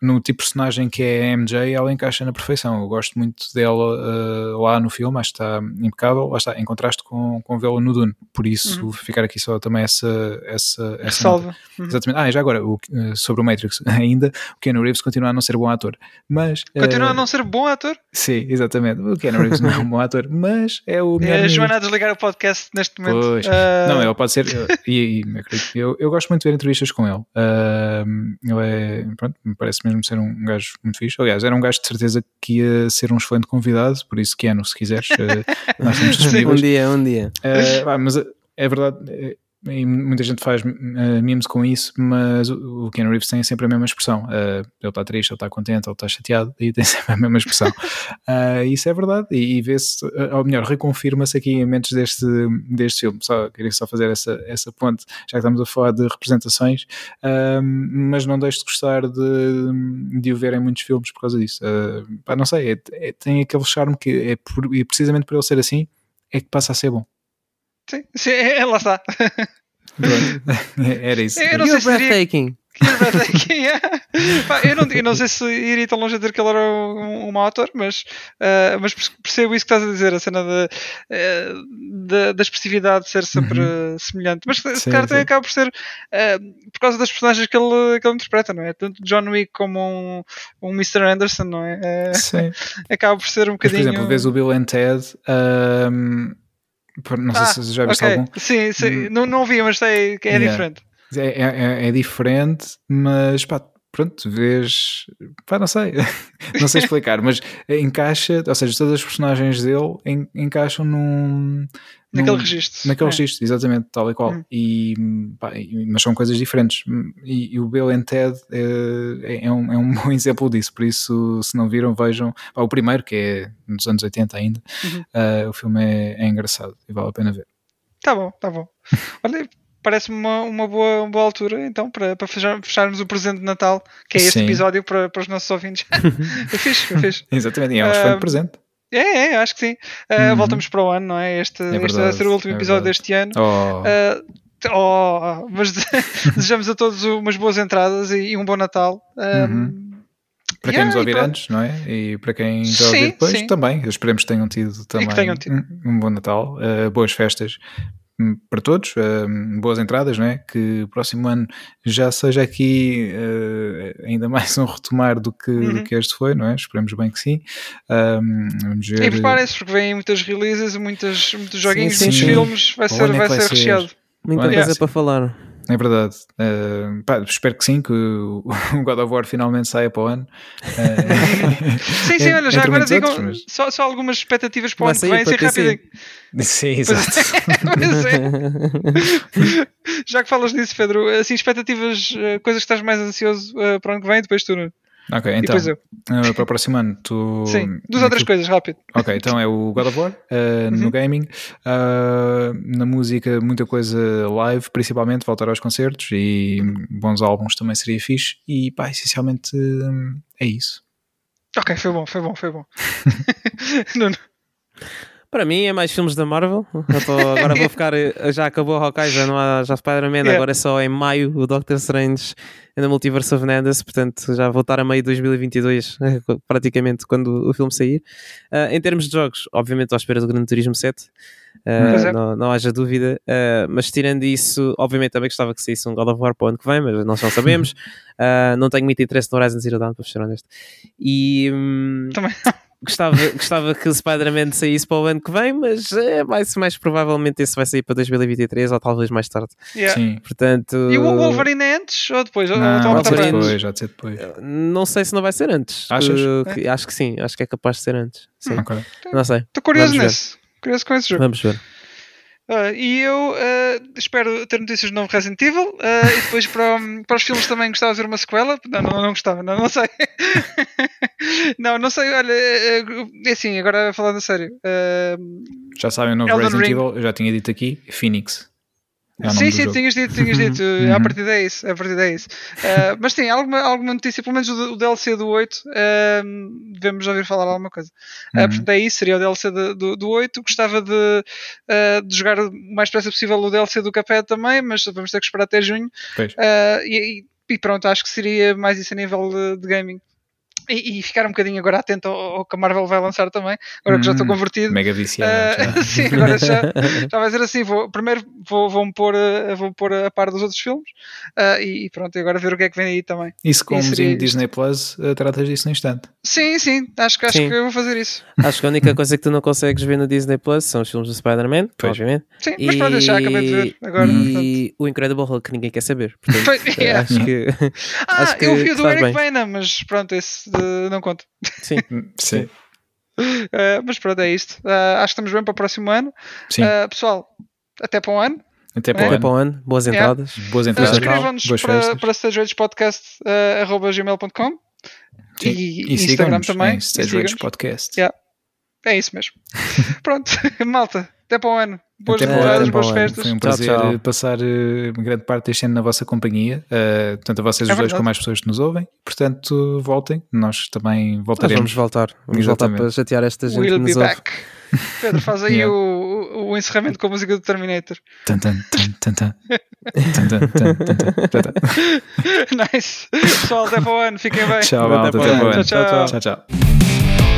no tipo de personagem que é a MJ, ela encaixa na perfeição. Eu gosto muito dela uh, lá no filme, acho que está impecável, lá está, em contraste com, com vê-la no Dune. Por isso, uhum. ficar aqui só também essa. essa, essa. Uhum. Exatamente. Ah, e já agora, o, uh, sobre o Matrix, ainda, o Keanu Reeves continua a não ser bom ator. Mas, continua uh, a não ser bom ator? Sim, exatamente. O Keanu Reeves não é um bom ator, mas é o. É, Joana a desligar o podcast neste momento. Pois. Não, ele pode ser. e, e eu, eu, gosto muito de ver entrevistas com ele. ele é. Pronto, me parece mesmo ser um gajo muito fixe. Aliás, era um gajo de certeza que ia ser um excelente convidado, por isso, Keanu, se quiseres, eh, nós estamos disponíveis. um dia, um dia. Uh, mas é verdade, e muita gente faz uh, memes com isso, mas o, o Ken Reeves tem sempre a mesma expressão. Uh, ele está triste, ele está contente, ele está chateado e tem sempre a mesma expressão. Uh, isso é verdade e, e vê-se, ou melhor, reconfirma-se aqui em momentos deste, deste filme. Só, queria só fazer essa, essa ponte, já que estamos a falar de representações, mas não deixo de gostar de, de o ver em muitos filmes por causa disso. Pá, não sei, é, é, tem aquele charme que é por, e precisamente por ele ser assim é que passa a ser bom. Sim, sim é, lá está. Era isso. Eu não You're sei breathtaking. eu, não, eu não sei se iria tão longe a dizer que ele era um, um autor, mas, uh, mas percebo isso que estás a dizer, a cena da, uh, da, da expressividade ser sempre uhum. semelhante. Mas se calhar também acaba por ser uh, por causa das personagens que ele, que ele interpreta, não é? Tanto John Wick como um, um Mr. Anderson, não é? Sim. acaba por ser um bocadinho. Mas, por exemplo, vês o Bill and Ted. Um não sei ah, se já viste okay. algum. Sim, sim. Hum. Não, não vi, mas sei que é yeah. diferente. É, é, é, é, diferente, mas pá, pronto, vês. Pá, não sei. não sei explicar, mas encaixa, ou seja, todas as personagens dele encaixam num Naquele num, registro. Naquele é. registro, exatamente, tal e qual. Hum. E, pá, mas são coisas diferentes. E, e o Bill and Ted é, é, um, é um bom exemplo disso. Por isso, se não viram, vejam. Pá, o primeiro, que é nos anos 80 ainda, uhum. uh, o filme é, é, engraçado e vale a pena ver. Tá bom, tá bom. Olha, parece-me uma, uma, boa, uma boa altura então para, para fechar, fecharmos o presente de Natal, que é este Sim. episódio para, para os nossos ouvintes. é fixe, é fixe. Exatamente, e é um excelente uh, presente. É, é, acho que sim. Uh, uhum. Voltamos para o ano, não é? Este, é verdade, este vai ser o último é episódio deste ano. Oh. Uh, oh, mas desejamos a todos umas boas entradas e, e um bom Natal. Uhum. Para quem yeah, nos ouvir antes, não é? E para quem já ouvir depois sim. também. Esperemos que tenham tido também tenham tido. Um, um, bom Natal, uh, boas festas para todos, uh, boas entradas, não é? Que o próximo ano já seja aqui uh, ainda mais um retomar do que, uhum. do que este foi, não é? Esperemos bem que sim. Um, vamos ver. E preparem-se, porque vêm muitas releases, muitas, muitos joguinhos, sim, sim, muitos sim. filmes, vai ser, vai, vai ser recheado. Muita coisa para falar. É verdade. Uh, pá, espero que sim, que o, God of War finalmente saia para o ano. Uh, sim, sim, olha, já agora digam mas... só, só algumas expectativas para o ano que vem, ser rápido. Sim, exato. é. já que falas nisso, Pedro, assim, expectativas, eh, coisas que estás mais ansioso uh, para o ano que vem, depois tu, Ok, então, uh, para o próximo ano, tu... Sim, duas outras coisas, rápido. Ok, então é o God of War, uh, uhum. no gaming, uh, na música, muita coisa live, principalmente, voltar aos concertos e bons álbuns também seria fixe, e pá, essencialmente é isso. Ok, foi bom, foi bom, foi bom. Para mim é mais filmes da Marvel. Tô, agora vou ficar. Já acabou a Hawkeye, já não há já Spider-Man, yeah. agora é só em maio o Doctor Strange no Multiverse of Madness, portanto já vou estar a meio de 2022, praticamente, quando o filme sair. Uh, em termos de jogos, obviamente estou à espera do Gran Turismo 7. Uh, é. não, não haja dúvida, uh, mas tirando isso, obviamente também gostava que saísse um God of War para o ano que vem, mas nós não sabemos. Não tenho muito interesse no Horizon Zero Dawn, para ser honesto. E, um, também gostava, gostava que o Spider-Man saísse para o ano que vem, mas é mais, mais provavelmente esse vai sair para 2023 ou talvez mais tarde. Yeah. Sim. Portanto, E o Wolverine é antes ou depois? Ou Não, depois, de ser depois. não sei se não vai ser antes. Achas? Que- que- acho que sim, acho que é capaz de ser antes. Sim. Ok. Não sei. Estou curioso Vamos ver. nesse. Curioso com esse jogo. Vamos ver. Ah, e eu ah, espero ter notícias de novo Resident Evil ah, e depois para, para os filmes também gostava de ver uma sequela. Não, não, não gostava, não, não sei. não, não sei, olha, é, assim, agora falando a sério. Já sabem o novo Elden Resident Ring. Evil, eu já tinha dito aqui, Phoenix. É sim, sim, tinhas dito, tinhas dito. Uhum. A partir daí é isso. A partir daí é isso. Ah, mas tem alguma, alguma notícia, pelo menos o, o DLC do 8, ah, devemos ouvir falar alguma coisa. Ah, Uhum. portanto, é isso, seria o DLC de- do, do 8. Gostava de, ah, de jogar o mais depressa possível o DLC do Cuphead também, mas vamos ter que esperar até junho. E- e pronto, acho que seria mais isso a nível de, de gaming. E, e ficar um bocadinho agora atento ao, ao que a Marvel vai lançar também, agora que já estou Hum, convertido. Mega viciado. Já. sim, agora já, já vai ser assim. Vou, primeiro vou, vou-me pôr, a- vou pôr a par dos outros filmes ah, e, e pronto, e agora ver o que é que vem aí também. Isso com o seria. Disney Plus, eh, tratas disso no instante. Sim, sim, acho, que- acho Sim. que eu vou fazer isso. Acho que a única coisa que tu não consegues ver no Disney Plus são os filmes do Spider-Man, obviamente. Sim, mas pronto, já acabei de ver agora. E o Incredible Hulk que ninguém quer saber. Portanto, portanto. Foi- yeah. acho que. Ah, acho que- eu vi o do Eric. Bana, mas pronto, esse eh, não conta. Sim. Sim. Ah, mas pronto, é isto. Ah, acho que estamos bem para o próximo ano. Sim. Pessoal, até para o ano. Até para é. Até ano. para o ano. Boas Yeah. entradas. Boas Uh, entradas. Escrevam-nos Boas para, para stageragespodcast.gmail.com Sim. e, E, Instagram também. E Podcast. Yeah. É isso mesmo. Pronto, malta, até para o ano. Boas Até ano. boas Até festas. Foi um Tchau, prazer tchau. passar eh, grande parte deste ano na vossa companhia, eh, tanto a vocês É os dois como as pessoas que nos ouvem. Portanto, voltem, nós também Nós voltaremos. vamos voltar. Vamos voltar Exatamente. para chatear esta gente We'll be nos ouve. back. Pedro, faz aí Yeah. o, o, encerramento com a música do Terminator. Tan, tan, tan, tan, nice. Pessoal, até para o ano. Fiquem bem. Tchau, Até Até para o ano. ano. Tchau, tchau. Tchau, tchau.